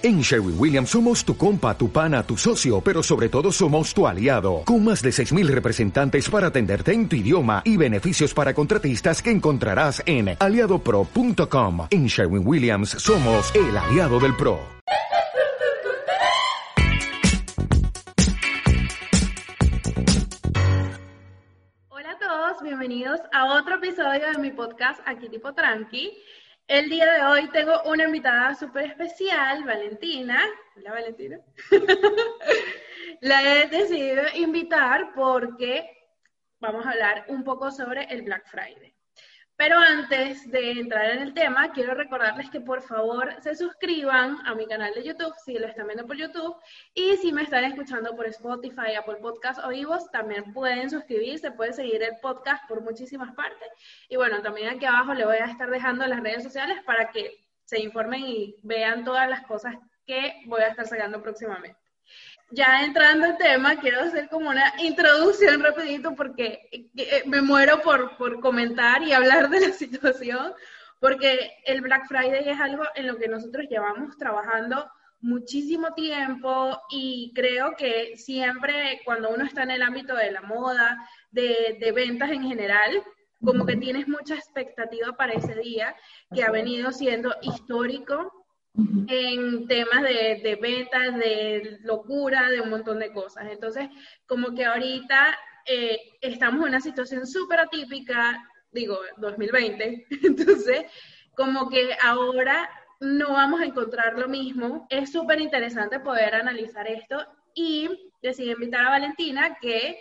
En Sherwin Williams somos tu compa, tu pana, tu socio, pero sobre todo somos tu aliado, con más de 6.000 representantes para atenderte en tu idioma y beneficios para contratistas que encontrarás en aliadopro.com. En Sherwin Williams somos el aliado del PRO. Hola a todos, bienvenidos a otro episodio de mi podcast Aquí Tipo Tranqui. El día de hoy tengo una invitada súper especial, Valentina. Hola, Valentina. La he decidido invitar porque vamos a hablar un poco sobre el Black Friday. Pero antes de entrar en el tema, quiero recordarles que por favor se suscriban a mi canal de YouTube si lo están viendo por YouTube y si me están escuchando por Spotify, Apple Podcast o Vivos, también pueden suscribirse, pueden seguir el podcast por muchísimas partes. Y bueno, también aquí abajo le voy a estar dejando las redes sociales para que se informen y vean todas las cosas que voy a estar sacando próximamente ya entrando en tema, quiero hacer como una introducción rapidito porque eh, me muero por, por comentar y hablar de la situación, porque el Black Friday es algo en lo que nosotros llevamos trabajando muchísimo tiempo y creo que siempre cuando uno está en el ámbito de la moda, de, de ventas en general, como que tienes mucha expectativa para ese día que ha venido siendo histórico en temas de, de, ventas, de locura, de un montón de cosas. Entonces, como que ahorita eh, estamos en una situación súper atípica, digo, 2020, entonces, como que ahora no vamos a encontrar lo mismo. Es súper interesante poder analizar esto y decidí invitar a Valentina que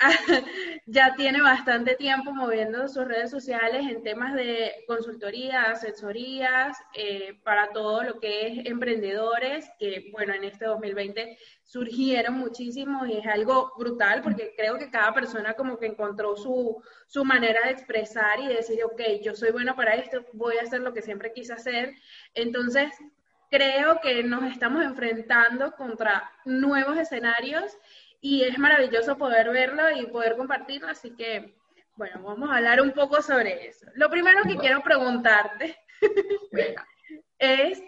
ya tiene bastante tiempo moviendo sus redes sociales en temas de consultoría, asesorías, eh, para todo lo que es emprendedores, que bueno, en este 2020 surgieron muchísimos y es algo brutal porque creo que cada persona como que encontró su, su manera de expresar y decir, ok, yo soy bueno para esto, voy a hacer lo que siempre quise hacer. Entonces, creo que nos estamos enfrentando contra nuevos escenarios y es maravilloso poder verlo y poder compartirlo, así que, bueno, vamos a hablar un poco sobre eso. Lo primero que quiero preguntarte es,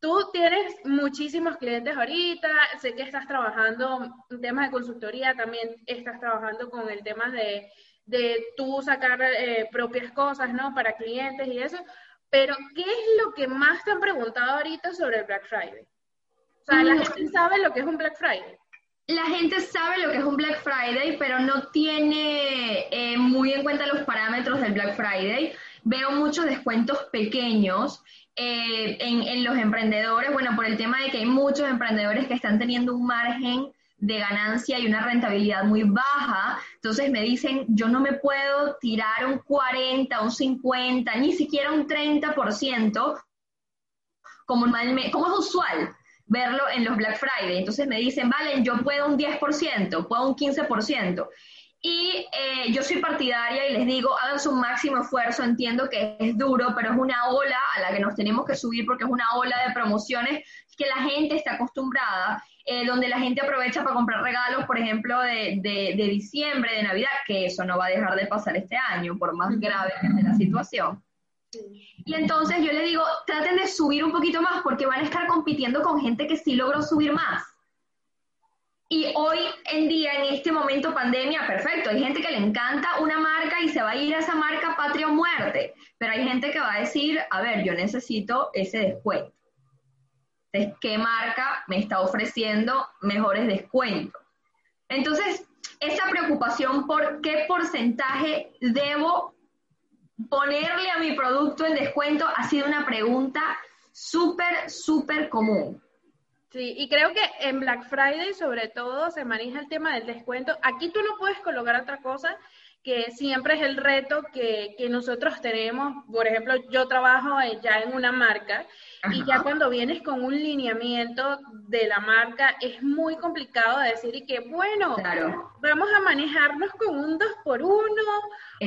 tú tienes muchísimos clientes ahorita, sé que estás trabajando en temas de consultoría, también estás trabajando con el tema de, de tú sacar eh, propias cosas, ¿no? Para clientes y eso, pero ¿qué es lo que más te han preguntado ahorita sobre el Black Friday? O sea, la mm. gente sabe lo que es un Black Friday la gente sabe lo que es un Black Friday, pero no tiene eh, muy en cuenta los parámetros del Black Friday. Veo muchos descuentos pequeños eh, en, los emprendedores, bueno, por el tema de que hay muchos emprendedores que están teniendo un margen de ganancia y una rentabilidad muy baja, entonces me dicen, yo no me puedo tirar un 40, un 50, ni siquiera un 30%, como, como es usual verlo en los Black Friday. Entonces me dicen, vale, yo puedo un 10%, puedo un 15%. Y eh, yo soy partidaria y les digo, hagan su máximo esfuerzo, entiendo que es duro, pero es una ola a la que nos tenemos que subir porque es una ola de promociones que la gente está acostumbrada, eh, donde la gente aprovecha para comprar regalos, por ejemplo, de, de, de, diciembre, de Navidad, que eso no va a dejar de pasar este año, por más grave que esté la situación. Y entonces yo le digo, traten de subir un poquito más porque van a estar compitiendo con gente que sí logró subir más. Y hoy en día, en este momento pandemia, perfecto, hay gente que le encanta una marca y se va a ir a esa marca patria o muerte, pero hay gente que va a decir, a ver, yo necesito ese descuento. Entonces, ¿qué marca me está ofreciendo mejores descuentos? Entonces, esa preocupación por qué porcentaje debo ponerle a mi producto en descuento ha sido una pregunta súper, súper común. Sí, y creo que en Black Friday sobre todo se maneja el tema del descuento. Aquí tú no puedes colocar otra cosa que siempre es el reto que, que nosotros tenemos. Por ejemplo, yo trabajo ya en una marca y ya cuando vienes con un lineamiento de la marca es muy complicado decir y que, bueno, vamos a manejarnos con un 2 por 1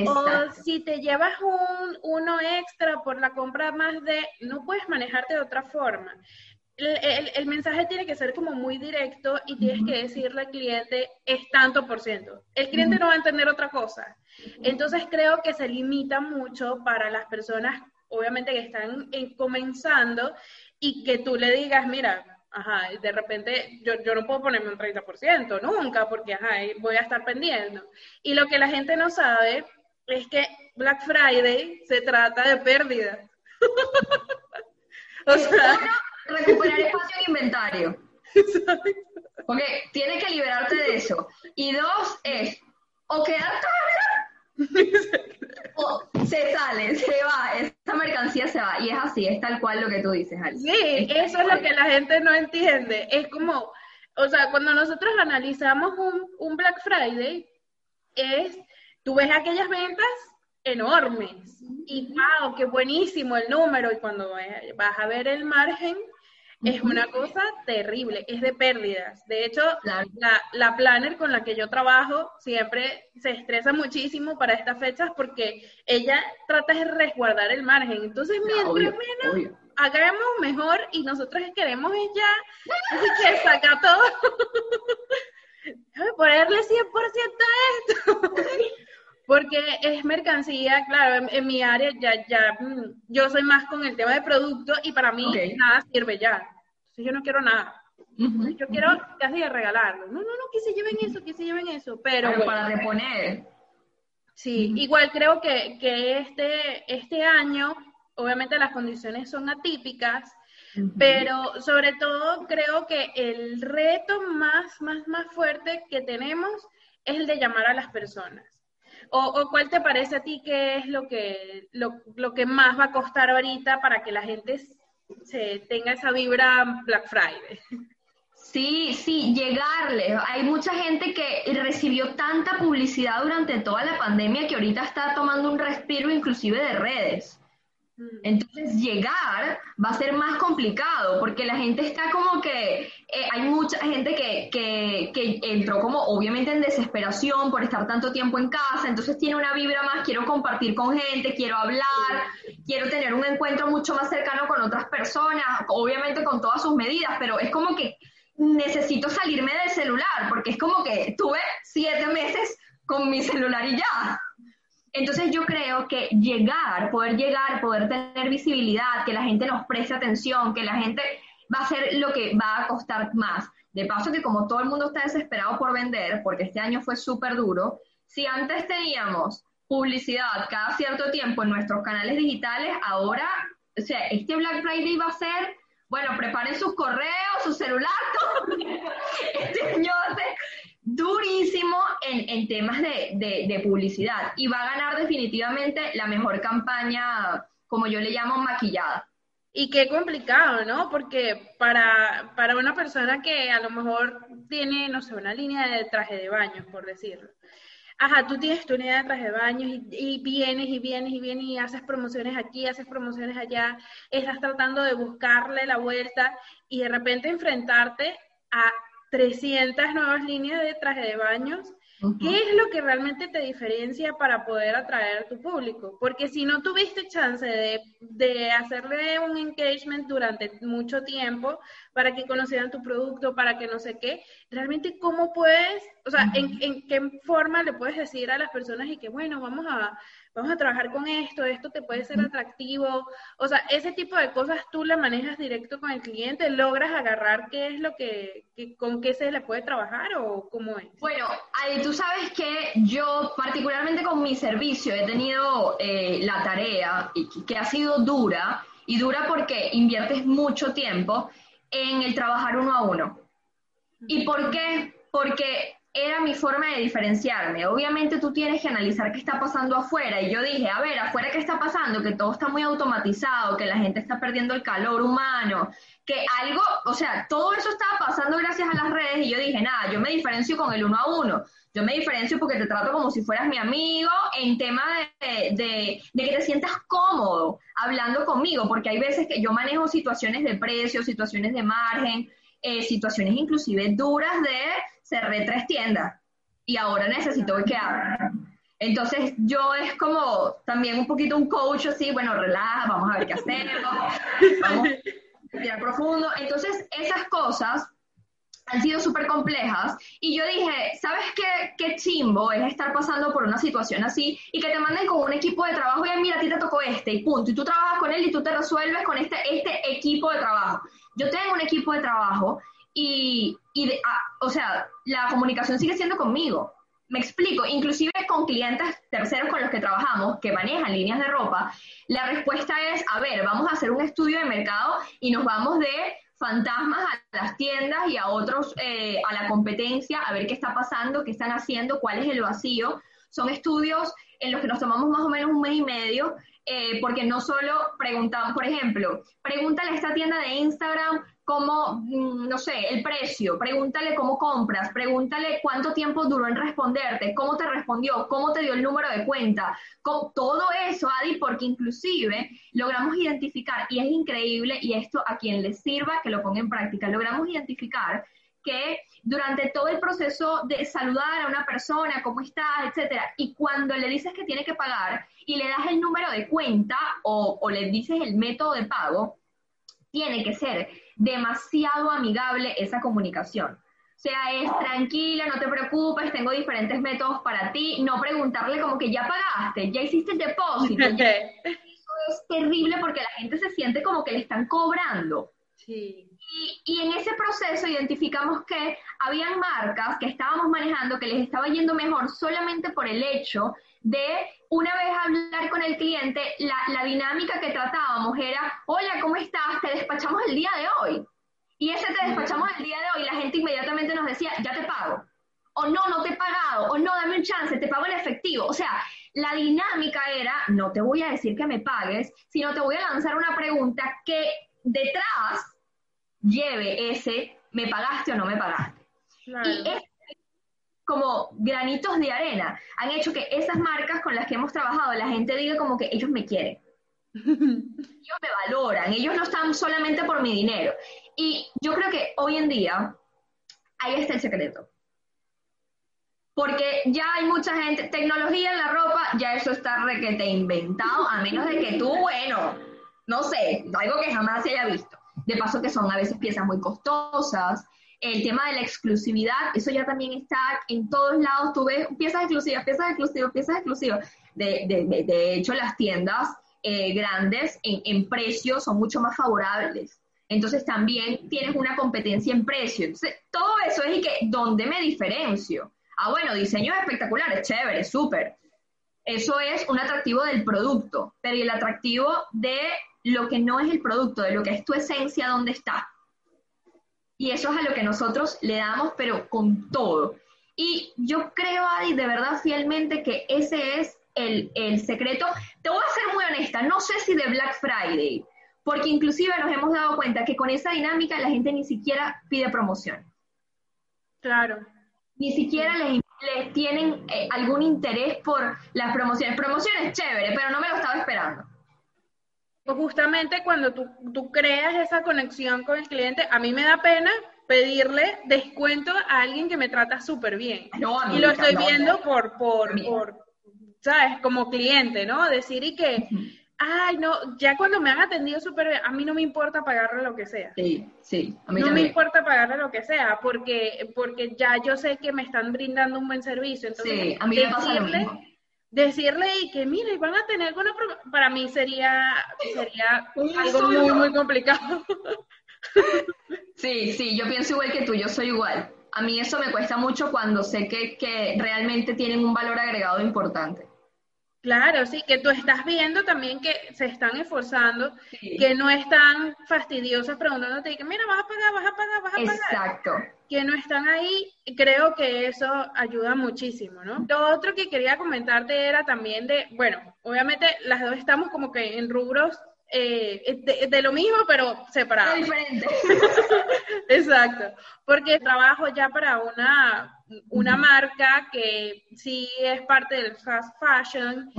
o si te llevas un uno extra por la compra más de, no puedes manejarte de otra forma. El, el, mensaje tiene que ser como muy directo y tienes que decirle al cliente es tanto por ciento. El cliente no va a entender otra cosa. Entonces creo que se limita mucho para las personas obviamente que están comenzando y que tú le digas, mira, ajá, de repente yo, yo no puedo ponerme un 30%, nunca, porque ajá, voy a estar pendiente. Y lo que la gente no sabe es que Black Friday se trata de pérdida. o sea, recuperar espacio en inventario. Porque tienes que liberarte de eso. Y dos es, o quedar o se sale, se va, esta mercancía se va. Y es así, es tal cual lo que tú dices, Ali. Sí, eso es lo que la gente no entiende. Es como, o sea, cuando nosotros analizamos un, un Black Friday, es, tú ves aquellas ventas enormes y wow, qué buenísimo el número y cuando vas a ver el margen es una cosa terrible, es de pérdidas. De hecho, la, la, planner con la que yo trabajo siempre se estresa muchísimo para estas fechas porque ella trata de resguardar el margen. Entonces, mientras menos hagamos mejor y nosotros queremos ya que saca todo. ponerle 100% a esto. Porque es mercancía, claro, en, mi área ya, ya, mm, yo soy más con el tema de producto y para mí nada sirve ya. Entonces yo no quiero nada. yo quiero casi de regalarlo. No, no, no, que se lleven eso, que se lleven eso. Pero, para reponer. Sí, igual creo que, que este, este año, obviamente las condiciones son atípicas, pero sobre todo creo que el reto más, más, más fuerte que tenemos es el de llamar a las personas. O, cuál te parece a ti que es lo que, lo, lo, que más va a costar ahorita para que la gente se tenga esa vibra Black Friday? Sí, sí, llegarle. Hay mucha gente que recibió tanta publicidad durante toda la pandemia que ahorita está tomando un respiro inclusive de redes. Mm. Entonces llegar va a ser más complicado porque la gente está como que, eh, hay mucha gente que, que, que, entró como obviamente en desesperación por estar tanto tiempo en casa, entonces tiene una vibra más, quiero compartir con gente, quiero hablar, quiero tener un encuentro mucho más cercano con otras personas, obviamente con todas sus medidas, pero es como que necesito salirme del celular porque es como que tuve siete meses con mi celular y ya. Entonces yo creo que llegar, poder llegar, poder tener visibilidad, que la gente nos preste atención, que la gente va a ser lo que va a costar más. De paso que como todo el mundo está desesperado por vender, porque este año fue súper duro, si antes teníamos publicidad cada cierto tiempo en nuestros canales digitales, ahora, o sea, este Black Friday va a ser, bueno, preparen sus correos, su celular. Este ser durísimo en, en temas de, de, publicidad y va a ganar definitivamente la mejor campaña, como yo le llamo, maquillada. Y qué complicado, ¿no? Porque para, para una persona que a lo mejor tiene, no sé, una línea de traje de baño, por decirlo. Ajá, tú tienes tu línea de traje de baño y, y, vienes y vienes y vienes y haces promociones aquí, haces promociones allá, estás tratando de buscarle la vuelta y de repente enfrentarte a 300 nuevas líneas de traje de baños. ¿Qué es lo que realmente te diferencia para poder atraer a tu público? Porque si no tuviste chance de, de, hacerle un engagement durante mucho tiempo para que conocieran tu producto, para que no sé qué, realmente cómo puedes, o sea, en, en qué forma le puedes decir a las personas y que, bueno, vamos a, vamos a trabajar con esto, esto te puede ser atractivo, o sea, ese tipo de cosas tú la manejas directo con el cliente, logras agarrar qué es lo que, con qué se le puede trabajar o cómo es. Bueno, tú sabes que yo particularmente con mi servicio he tenido eh, la tarea que ha sido dura y dura porque inviertes mucho tiempo en el trabajar uno a uno. ¿Y por qué? Porque era mi forma de diferenciarme. Obviamente tú tienes que analizar qué está pasando afuera. Y yo dije, a ver, afuera qué está pasando, que todo está muy automatizado, que la gente está perdiendo el calor humano, que algo, o sea, todo eso estaba pasando gracias a las redes. Y yo dije, nada, yo me diferencio con el uno a uno. Yo me diferencio porque te trato como si fueras mi amigo en tema de, de, de que te sientas cómodo hablando conmigo, porque hay veces que yo manejo situaciones de precio, situaciones de margen, eh, situaciones inclusive duras de cerré tres tiendas y ahora necesito que haga. Entonces yo es como también un poquito un coach así, bueno, relaja, vamos a ver qué hacemos, vamos a respirar profundo. Entonces esas cosas han sido súper complejas. Y yo dije, ¿sabes qué, qué chimbo es estar pasando por una situación así y que te manden con un equipo de trabajo y mira, a ti te tocó este y punto. Y tú trabajas con él y tú te resuelves con este, este equipo de trabajo. Yo tengo un equipo de trabajo y, y ah, o sea, la comunicación sigue siendo conmigo. Me explico, inclusive con clientes terceros con los que trabajamos, que manejan líneas de ropa, la respuesta es, a ver, vamos a hacer un estudio de mercado y nos vamos de fantasmas a las tiendas y a otros, eh, a la competencia, a ver qué está pasando, qué están haciendo, cuál es el vacío. Son estudios en los que nos tomamos más o menos un mes y medio, eh, porque no solo preguntamos, por ejemplo, pregúntale a esta tienda de Instagram cómo, mm, no sé, el precio, pregúntale cómo compras, pregúntale cuánto tiempo duró en responderte, cómo te respondió, cómo te dio el número de cuenta, todo eso, Adi, porque inclusive logramos identificar, y es increíble, y esto a quien le sirva que lo ponga en práctica, logramos identificar que durante todo el proceso de saludar a una persona, cómo estás, etcétera, y cuando le dices que tiene que pagar y le das el número de cuenta o, o le dices el método de pago, tiene que ser demasiado amigable esa comunicación. O sea, es tranquila, no te preocupes, tengo diferentes métodos para ti, no preguntarle como que ya pagaste, ya hiciste el depósito. Eso es terrible porque la gente se siente como que le están cobrando. Y, y, en ese proceso identificamos que habían marcas que estábamos manejando que les estaba yendo mejor solamente por el hecho de una vez hablar con el cliente, la, la, dinámica que tratábamos era, hola, ¿cómo estás? Te despachamos el día de hoy. Y ese te despachamos el día de hoy, la gente inmediatamente nos decía, ya te pago. O no, no te he pagado. O no, dame un chance, te pago en efectivo. O sea, la dinámica era, no te voy a decir que me pagues, sino te voy a lanzar una pregunta que detrás lleve ese, ¿me pagaste o no me pagaste? Y es como granitos de arena han hecho que esas marcas con las que hemos trabajado, la gente diga como que ellos me quieren. ellos me valoran, ellos no están solamente por mi dinero. Y yo creo que hoy en día, ahí está el secreto. Porque ya hay mucha gente, tecnología en la ropa, ya eso está requete inventado, a menos de que tú, bueno, no sé, algo que jamás se haya visto. De paso que son a veces piezas muy costosas, el tema de la exclusividad, eso ya también está en todos lados, tú ves piezas exclusivas, piezas exclusivas, piezas exclusivas. De, de, de hecho, las tiendas eh, grandes en, en precio son mucho más favorables. Entonces también tienes una competencia en precio. Entonces, todo eso es y que, ¿dónde me diferencio? Ah, bueno, diseño espectacular, es chévere, súper. Eso es un atractivo del producto, pero ¿y el atractivo de lo que no es el producto, de lo que es tu esencia, dónde está? Y eso es a lo que nosotros le damos, pero con todo. Y yo creo, Adi, de verdad, fielmente, que ese es el, el secreto. Te voy a ser muy honesta, no sé si de Black Friday, porque inclusive nos hemos dado cuenta que con esa dinámica la gente ni siquiera pide promoción. Claro. Ni siquiera les, les tienen eh, algún interés por las promociones. Promociones chévere, pero no me lo estaba esperando. Pues justamente cuando tú, tú creas esa conexión con el cliente, a mí me da pena pedirle descuento a alguien que me trata súper bien. y lo estoy viendo por, por, por, ¿sabes? Como cliente, ¿no? Decir y que, ay, no, ya cuando me han atendido súper bien, a mí no me importa pagarle lo que sea. Sí, sí. A mí no me importa pagarle lo que sea, porque, porque ya yo sé que me están brindando un buen servicio. Entonces, sí, a mí me pasa lo mismo decirle y que mire, van a tener alguna para mí sería sería algo muy muy complicado. Sí, sí, yo pienso igual que tú, yo soy igual. A mí eso me cuesta mucho cuando sé que, que realmente tienen un valor agregado importante. Claro, sí, que tú estás viendo también que se están esforzando, que no están fastidiosas preguntándote que mira, vas a pagar, vas a pagar, vas a pagar. Exacto. Que no están ahí, creo que eso ayuda muchísimo, ¿no? Lo otro que quería comentarte era también de, bueno, obviamente las dos estamos como que en rubros eh, de, lo mismo, pero separado. Diferente. Exacto. Porque trabajo ya para una, una marca que sí es parte del fast fashion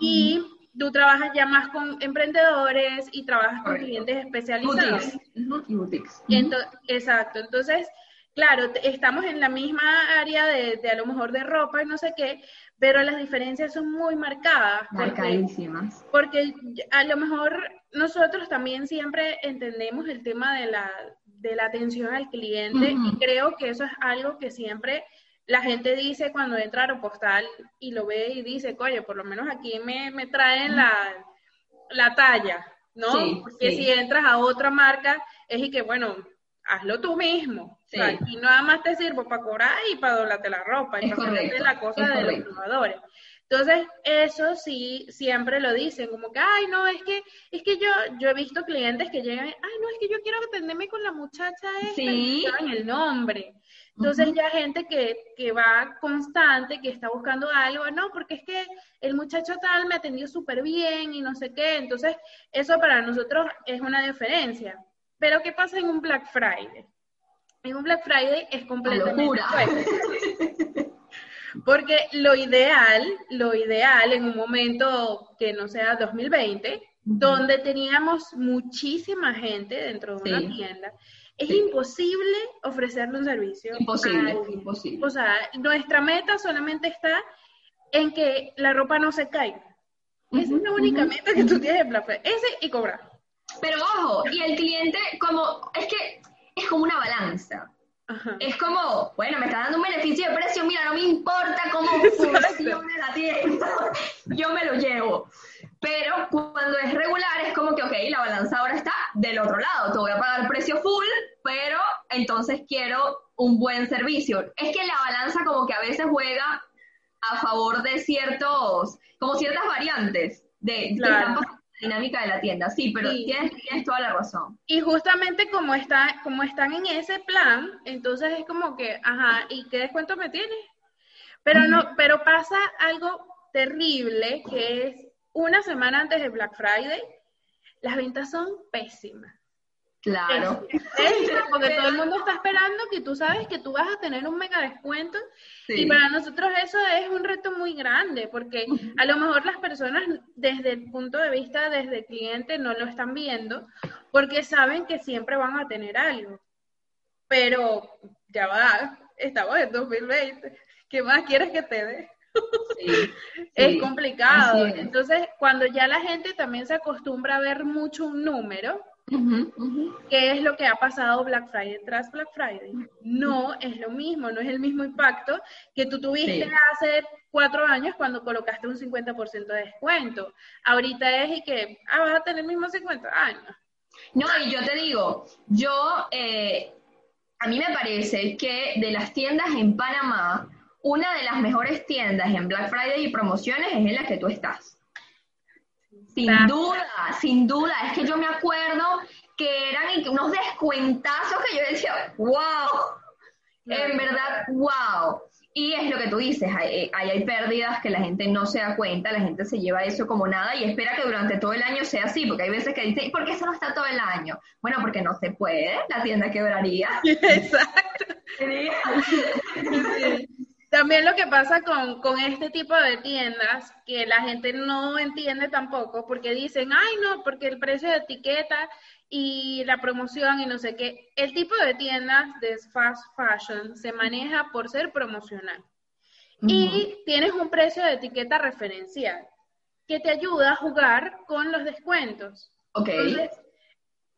y tú trabajas ya más con emprendedores y trabajas con clientes especializados. Y boutiques. exacto. Entonces, claro, estamos en la misma área de, de, a lo mejor de ropa y no sé qué, pero las diferencias son muy marcadas. Marcadísimas. Porque, porque a lo mejor nosotros también siempre entendemos el tema de la de la atención al cliente y creo que eso es algo que siempre la gente dice cuando entra a Aeropostal y lo ve y dice, oye, por lo menos aquí me, me traen la, la talla, ¿no? Porque si entras a otra marca es y que, bueno, hazlo tú mismo. y O sea, nada más te sirvo para cobrar y para doblarte la ropa y para hacerte la cosa de los probadores. Entonces, eso sí, siempre lo dicen, como que, ay, no, es que, es que yo, yo he visto clientes que llegan, ay, no, es que yo quiero atenderme con la muchacha esta, ¿Sí? y el nombre. Entonces ya gente que, que va constante, que está buscando algo, no, porque es que el muchacho tal me atendió súper bien y no sé qué. Entonces, eso para nosotros es una diferencia. Pero ¿qué pasa en un Black Friday? En un Black Friday es completamente Porque lo ideal, lo ideal en un momento que no sea 2020, donde teníamos muchísima gente dentro de una tienda, es imposible ofrecerle un servicio. Imposible, imposible. O sea, nuestra meta solamente está en que la ropa no se caiga. Esa es la única meta que tú tienes en Black Friday. Ese y cobrar. Pero ojo, y el cliente, como, es que es como una balanza. Es como, bueno, me está dando un beneficio de precio, mira, no me importa cómo funcione la tienda, yo me lo llevo. Pero cuando es regular es como que, ok, la balanza ahora está del otro lado, te voy a pagar precio full, pero entonces quiero un buen servicio. Es que la balanza como que a veces juega a favor de ciertos, como ciertas variantes de, claro dinámica de la tienda, sí, pero Tienes, toda la razón. Y justamente como, está, como están en ese plan, entonces es como que, ajá, ¿y qué descuento me tienes? Pero no, pero pasa algo terrible que es una semana antes de Black Friday, las ventas son pésimas. Claro. porque todo el mundo está esperando que tú sabes que tú vas a tener un mega descuento y para nosotros eso es un reto muy grande porque a lo mejor las personas desde el punto de vista desde el cliente no lo están viendo porque saben que siempre van a tener algo. Pero ya va, estamos en 2020, ¿qué más quieres que te dé? es complicado. Entonces, cuando ya la gente también se acostumbra a ver mucho un número, ¿Qué es lo que ha pasado Black Friday tras Black Friday? No es lo mismo, no es el mismo impacto que tú tuviste hace cuatro años cuando colocaste un 50% de descuento. Ahorita es y que, ah, vas a tener el mismo 50 años. No, y yo te digo, yo, eh, a mí me parece que de las tiendas en Panamá, una de las mejores tiendas en Black Friday y promociones es en la que tú estás. Sin duda, sin duda. Es que yo me acuerdo que eran unos descuentazos que yo decía, wow, en verdad, wow. Y es lo que tú dices, hay, hay, pérdidas que la gente no se da cuenta, la gente se lleva eso como nada y espera que durante todo el año sea así, porque hay veces que dicen, ¿y por qué eso no está todo el año? Bueno, porque no se puede, la tienda quebraría. Exacto. También lo que pasa con, con, este tipo de tiendas, que la gente no entiende tampoco, porque dicen, ay no, porque el precio de etiqueta y la promoción y no sé qué. El tipo de tiendas de fast fashion se maneja por ser promocional. Y tienes un precio de etiqueta referencial que te ayuda a jugar con los descuentos. Ok.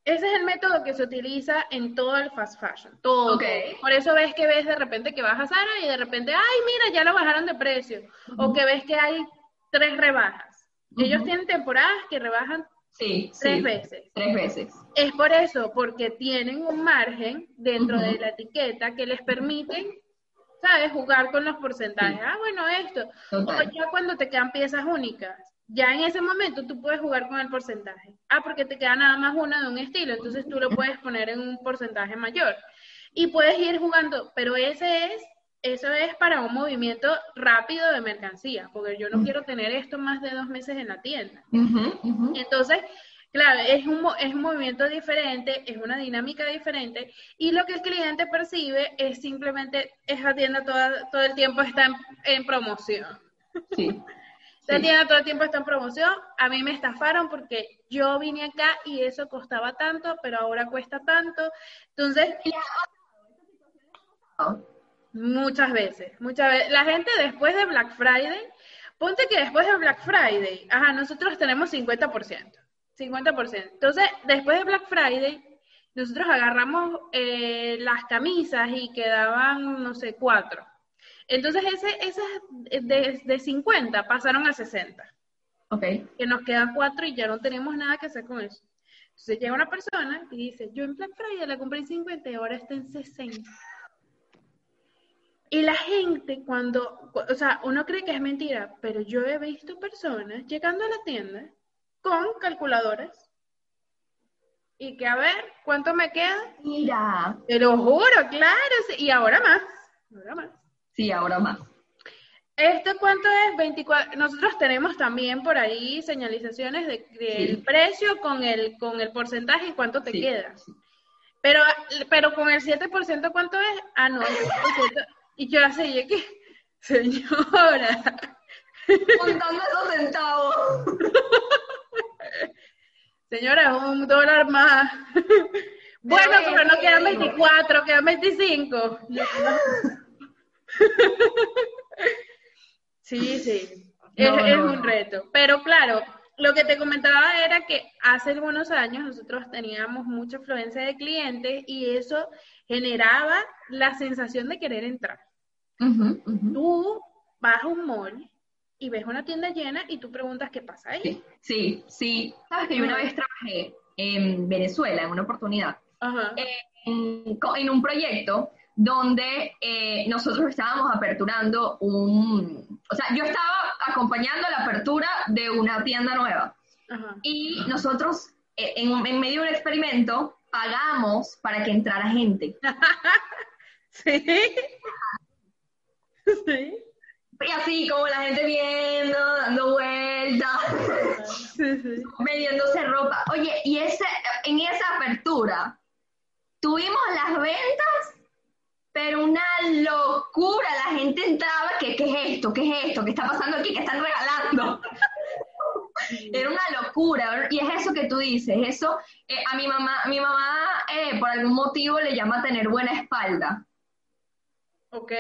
Ese es el método que se utiliza en todo el fast fashion, todo. Por eso ves que ves de repente que vas a Zara y de repente, ay, mira, ya lo bajaron de precio. O que ves que hay tres rebajas. Ellos tienen temporadas que rebajan tres veces. Tres veces. Es por eso, porque tienen un margen dentro de la etiqueta que les permiten, ¿sabes?, jugar con los porcentajes. Ah, bueno, esto. O ya cuando te quedan piezas únicas ya en ese momento tú puedes jugar con el porcentaje. Ah, porque te queda nada más una de un estilo, entonces tú lo puedes poner en un porcentaje mayor. Y puedes ir jugando, pero ese es, eso es para un movimiento rápido de mercancía, porque yo no quiero tener esto más de dos meses en la tienda. Entonces, claro, es un, es un movimiento diferente, es una dinámica diferente, y lo que el cliente percibe es simplemente, esa tienda todo el tiempo está en, en promoción. Sí. La tienda todo el tiempo está en promoción. A mí me estafaron porque yo vine acá y eso costaba tanto, pero ahora cuesta tanto. Entonces, muchas veces, muchas veces. La gente después de Black Friday, ponte que después de Black Friday, ajá, nosotros tenemos 50%. 50%. Entonces, después de Black Friday, nosotros agarramos eh, las camisas y quedaban, no sé, cuatro. Entonces, ese, esas de, de 50 pasaron a 60. Ok. Que nos quedan cuatro y ya no tenemos nada que hacer con eso. Entonces llega una persona y dice, yo en Black Friday la compré en 50 y ahora está en 60. Y la gente cuando, o sea, uno cree que es mentira, pero yo he visto personas llegando a la tienda con calculadoras y que a ver, ¿cuánto me queda? Mira. Te lo juro, claro, y ahora más, ahora más. Sí, ahora más. ¿Esto cuánto es? 24. Nosotros tenemos también por ahí señalizaciones de- del Sí. precio con el, con el porcentaje y cuánto te Sí, queda. Pero, pero con el 7% ¿cuánto es? Ah, no, el 7%. Y yo así, yo que, señora, Contando esos centavos. señora, es un dólar más. Bueno, Pero, no quedan digo. 24, quedan 25. Sí, sí, es, No, es no, un reto. Pero claro, lo que te comentaba era que hace algunos años nosotros teníamos mucha afluencia de clientes y eso generaba la sensación de querer entrar. Ujú, ujú. Tú vas a un mall y ves una tienda llena y tú preguntas qué pasa ahí. Sí, sí, sí. Sabes que yo una vez trabajé en Venezuela en una oportunidad Ajá. en, co- en un proyecto donde eh, nosotros estábamos aperturando un, o sea, yo estaba acompañando la apertura de una tienda nueva Ajá. y nosotros eh, en, en medio de un experimento pagamos para que entrara gente. Sí. Sí. Y así como la gente viendo, dando vueltas, Sí, sí. vendiéndose ropa. Oye, y ese, en esa apertura tuvimos las ventas, pero una locura. La gente entraba, que ¿qué es esto? ¿Qué es esto? ¿Qué está pasando aquí? ¿Qué están regalando? Era una locura. Y es eso que tú dices. Eso, eh, a mi mamá, mi mamá eh, por algún motivo le llama tener buena espalda. Ok.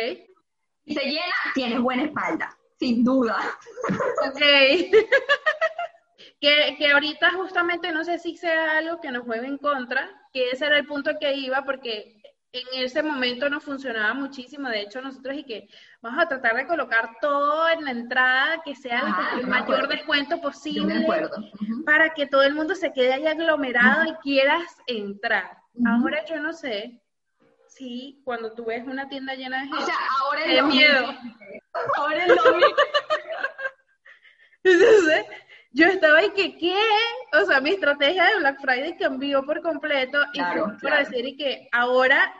Si se llena, tienes buena espalda, sin duda. Ok. que, que ahorita justamente no sé si sea algo que nos juegue en contra, que ese era el punto que iba, porque en ese momento no funcionaba muchísimo. De hecho, nosotros y que vamos a tratar de colocar todo en la entrada, que sea el- me mayor acuerdo. descuento posible. para que todo el mundo se quede ahí aglomerado y quieras entrar. Ahora yo no sé si cuando tú ves una tienda llena de O gente, sea, ahora Qué es miedo. Ahora es lo mismo. entonces yo estaba ahí que qué, o sea, mi estrategia de Black Friday cambió por completo y Claro, fue para decir y que ahora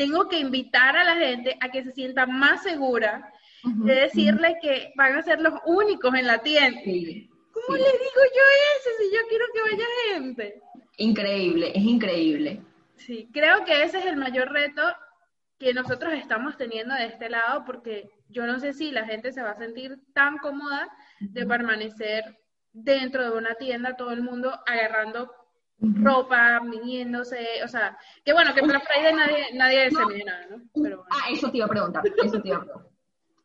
tengo que invitar a la gente a que se sienta más segura de decirle que van a ser los únicos en la tienda. Sí, ¿Cómo sí. le digo yo eso si yo quiero que vaya gente? Increíble, es increíble. Sí, creo que ese es el mayor reto que nosotros estamos teniendo de este lado, porque yo no sé si la gente se va a sentir tan cómoda de permanecer dentro de una tienda, todo el mundo agarrando ropa, midiéndose, o sea, que bueno, que en Black Friday nadie, nadie se mide nada, ¿no? Pero bueno. Ah, eso te iba a preguntar, eso te iba a preguntar.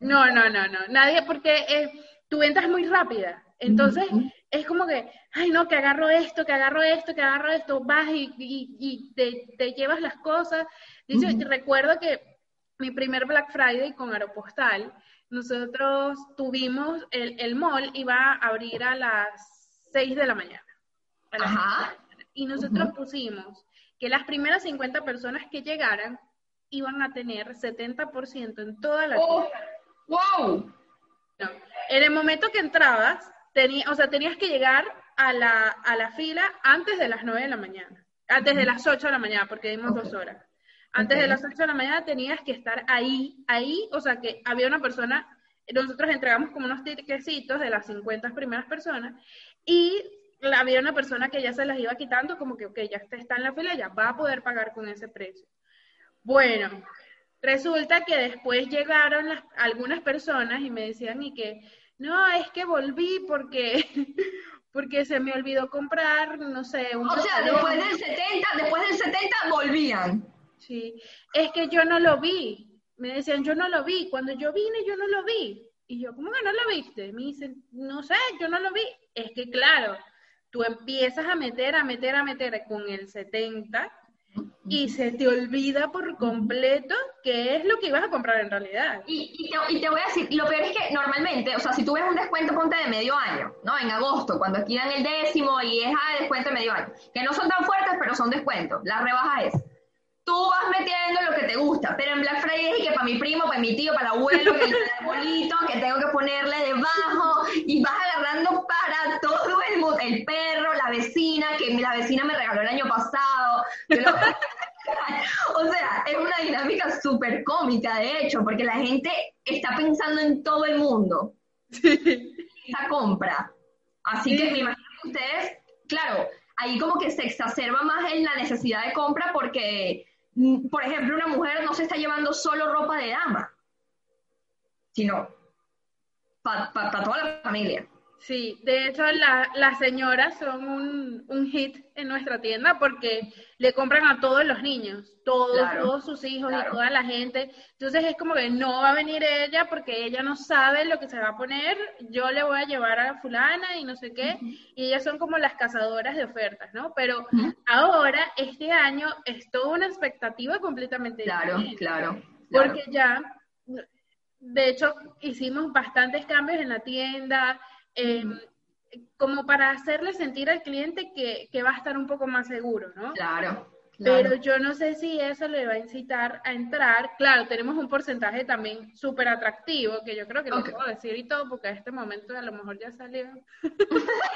No, no, no, no, nadie, porque eh, tu venta es muy rápida, entonces es como que, ay no, que agarro esto, que agarro esto, que agarro esto, vas y, y- y te, te llevas las cosas. De hecho, Ujú. recuerdo que mi primer Black Friday con Aeropostal, nosotros tuvimos, el, el mall iba a abrir a las 6 de la mañana. a las Ajá. Y nosotros pusimos que las primeras 50 personas que llegaran iban a tener 70% en toda la Oh, tienda. wow. No. En el momento que entrabas, tenía, o sea, tenías que llegar a la, a la fila antes de las 9 de la mañana, antes de las 8 de la mañana, porque dimos dos horas. Antes de las 8 de la mañana tenías que estar ahí, ahí, o sea, que había una persona, nosotros entregamos como unos tiquecitos de las 50 primeras personas, y había una persona que ya se las iba quitando, como que, ok, ya está en la fila, ya va a poder pagar con ese precio. Bueno, resulta que después llegaron las- algunas personas y me decían y que, no, es que volví porque, porque se me olvidó comprar, no sé, un O sea, pantalón". después del 70, después del 70 volvían. Sí, es que yo no lo vi. Me decían, yo no lo vi. Cuando yo vine, yo no lo vi. Y yo, ¿cómo que no lo viste? Me dicen, no sé, yo no lo vi. Es que claro, tú empiezas a meter, a meter, a meter con el 70 y se te olvida por completo qué es lo que ibas a comprar en realidad. Y, te, voy a decir, lo peor es que normalmente, o sea, si tú ves un descuento, ponte de medio año, ¿no? En agosto, cuando aquí dan el décimo y es a descuento de medio año, que no son tan fuertes, pero son descuentos. La rebaja es tú vas metiendo lo que te gusta, pero en Black Friday es que para mi primo, para mi tío, para el abuelo, que el arbolito, que tengo que ponerle debajo, y vas agarrando para todo el mundo, el perro, la vecina, que la vecina me regaló el año pasado. o sea, es una dinámica súper cómica, de hecho, porque la gente está pensando en todo el mundo. Esa compra. Así que me imagino que ustedes, claro, ahí como que se exacerba más en la necesidad de compra porque por ejemplo, una mujer no se está llevando solo ropa de dama, sino para toda la familia. Sí, de hecho las señoras son un, hit en nuestra tienda porque le compran a todos los niños, todos, todos sus hijos y toda la gente. Entonces es como que no va a venir ella porque ella no sabe lo que se va a poner, yo le voy a llevar a la fulana y no sé qué. Y ellas son como las cazadoras de ofertas, ¿no? Pero ahora, este año, es toda una expectativa completamente claro, diferente. Claro, claro. Porque ya, de hecho, hicimos bastantes cambios en la tienda Em, como para hacerle sentir al cliente que, va a estar un poco más seguro, ¿no? Claro. Pero yo no sé si eso le va a incitar a entrar. Claro, tenemos un porcentaje también súper atractivo, que yo creo que lo puedo decir y todo, porque a este momento a lo mejor ya salió.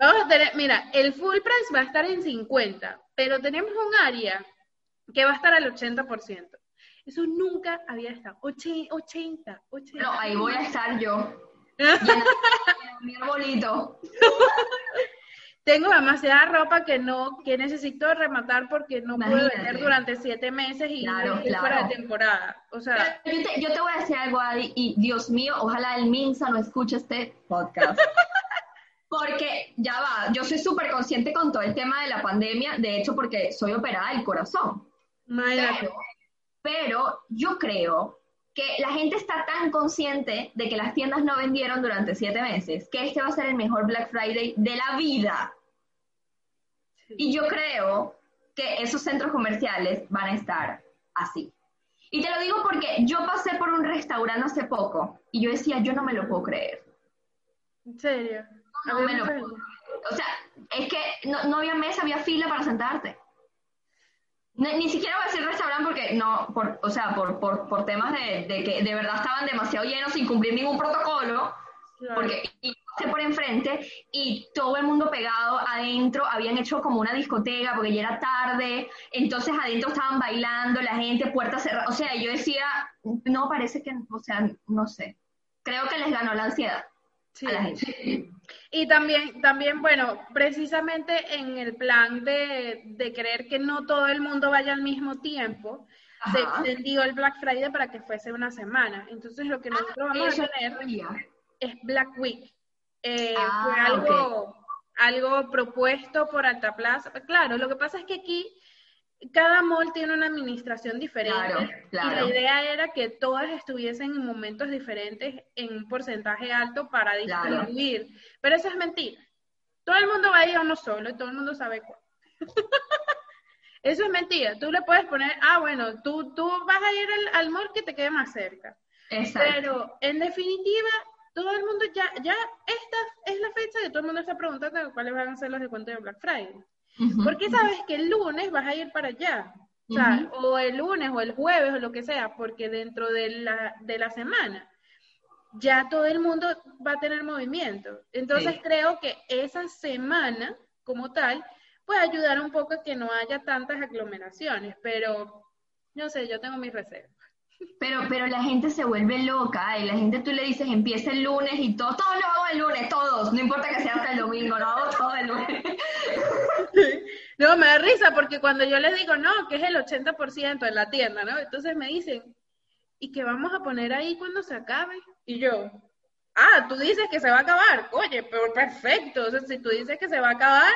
Vamos a tener, mira, el full price va a estar en 50, pero tenemos un área que va a estar al 80%. Eso nunca había estado. 80, 80. No, ahí voy a estar yo. mi arbolito. Tengo demasiada ropa que no, que necesito rematar porque no puedo vender durante siete meses y claro, fuera de temporada. O sea, yo te, voy a decir algo, Adi, y Dios mío, ojalá el Minsa no escuche este podcast. Porque ya va, yo soy súper consciente con todo el tema de la pandemia, de hecho porque soy operada del corazón. Pero, pero yo creo que la gente está tan consciente de que las tiendas no vendieron durante siete meses, que este va a ser el mejor Black Friday de la vida. Y yo creo que esos centros comerciales van a estar así. Y te lo digo porque yo pasé por un restaurante hace poco y yo decía, yo no me lo puedo creer. ¿En serio? No, me lo puedo. O sea, es que no, no había mesa, había fila para sentarte ni siquiera voy a decir restaurante porque no, por, o sea, por, por, por temas de, de, que de verdad estaban demasiado llenos sin cumplir ningún protocolo, porque y por enfrente y todo el mundo pegado adentro, habían hecho como una discoteca porque ya era tarde, entonces adentro estaban bailando, la gente, puertas cerradas, o sea, yo decía, no, parece que, o sea, no sé, creo que les ganó la ansiedad a la gente. Y también, también, bueno, precisamente en el plan de, de querer que no todo el mundo vaya al mismo tiempo, se extendió el Black Friday para que fuese una semana. Entonces lo que ah, nosotros vamos a tener es Black Week. Eh, ah, fue algo, algo propuesto por Alta Plaza. Claro, lo que pasa es que aquí cada mall tiene una administración diferente y la idea era que todas estuviesen en momentos diferentes en un porcentaje alto para distribuir. Pero eso es mentira. Todo el mundo va a ir a uno solo y todo el mundo sabe cuál. eso es mentira. Tú le puedes poner, ah, bueno, tú, tú vas a ir al, mall que te quede más cerca. Pero en definitiva, todo el mundo ya, ya esta es la fecha que todo el mundo está preguntando cuáles van a ser los descuentos de Black Friday. Porque sabes que el lunes vas a ir para allá. O, sea, o el lunes o el jueves o lo que sea, porque dentro de la, de la semana ya todo el mundo va a tener movimiento. Entonces creo que esa semana como tal puede ayudar un poco a que no haya tantas aglomeraciones, pero no sé, yo tengo mis reservas. Pero, pero la gente se vuelve loca y la gente tú le dices empieza el lunes y todo, todos lo hago el lunes, todos, no importa que sea hasta el domingo, lo hago todo el lunes. No, me da risa porque cuando yo les digo, no, que es el 80% en la tienda, ¿no? Entonces me dicen, ¿y qué vamos a poner ahí cuando se acabe? Y yo, ah, tú dices que se va a acabar, oye, pero perfecto, o sea, si tú dices que se va a acabar,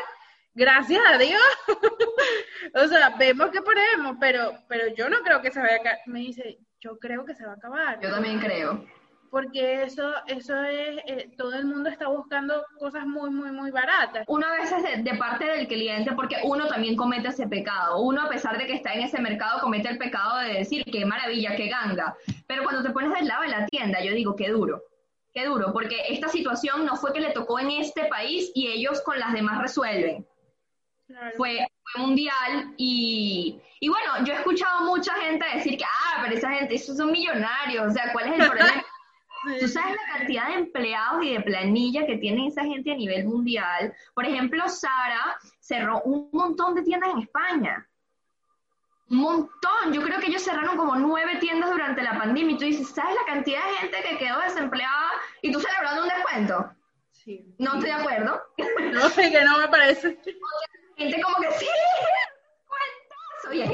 gracias a Dios. o sea, vemos que ponemos, pero, pero yo no creo que se vaya a acabar. Me dice, yo creo que se va a acabar. Yo también creo. Porque eso, eso es, eh, todo el mundo está buscando cosas muy, muy, muy baratas. Uno a veces de, de, parte del cliente, porque uno también comete ese pecado, uno a pesar de que está en ese mercado comete el pecado de decir, qué maravilla, qué ganga, pero cuando te pones del lado de la tienda, yo digo, qué duro, qué duro, porque esta situación no fue que le tocó en este país y ellos con las demás resuelven. Fue, fue, mundial y, y bueno, yo he escuchado mucha gente decir que, ah, pero esa gente, esos son millonarios, o sea, ¿cuál es el problema? Tú sabes la cantidad de empleados y de planilla que tiene esa gente a nivel mundial. Por ejemplo, Sara cerró un montón de tiendas en España. Un montón. Yo creo que ellos cerraron como nueve tiendas durante la pandemia. Y tú dices, ¿sabes la cantidad de gente que quedó desempleada y tú celebrando un descuento? Sí. No estoy de acuerdo. No sé que no me parece. Gente como que sí,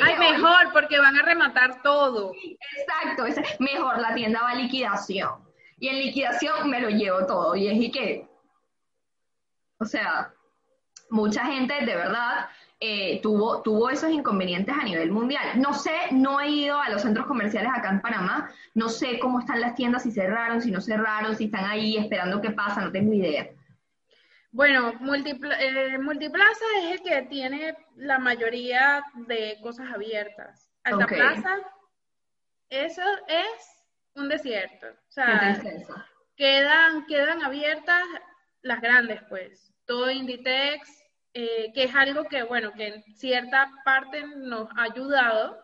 Ay, mejor, porque van a rematar todo. Exacto, es mejor, la tienda va a liquidación y en liquidación me lo llevo todo. Y es y que, o sea, mucha gente de verdad eh, tuvo, tuvo esos inconvenientes a nivel mundial. No sé, no he ido a los centros comerciales acá en Panamá, no sé cómo están las tiendas, si cerraron, si no cerraron, si están ahí esperando qué pasa, no tengo idea. Bueno, eh, Multiplaza es el que tiene la mayoría de cosas abiertas. Alta Plaza, eso es un desierto. O sea, quedan, quedan abiertas las grandes, pues. Todo Inditex, eh, que es algo que, bueno, que en cierta parte nos ha ayudado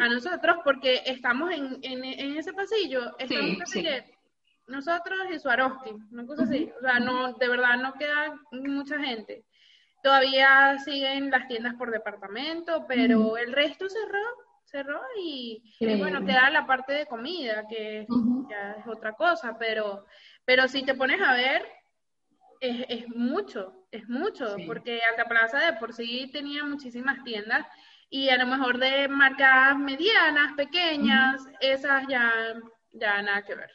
a nosotros porque estamos en, en, ese pasillo, estamos sí, nosotros y Swarovski, una cosa así. O sea, no, de verdad no queda mucha gente. Todavía siguen las tiendas por departamento, pero el resto cerró cerró y, bueno, queda la parte de comida, que ya es otra cosa, pero, pero si te pones a ver, es, es mucho, es mucho, porque Alta Plaza de por sí tenía muchísimas tiendas y a lo mejor de marcas medianas, pequeñas, esas ya, ya nada que ver.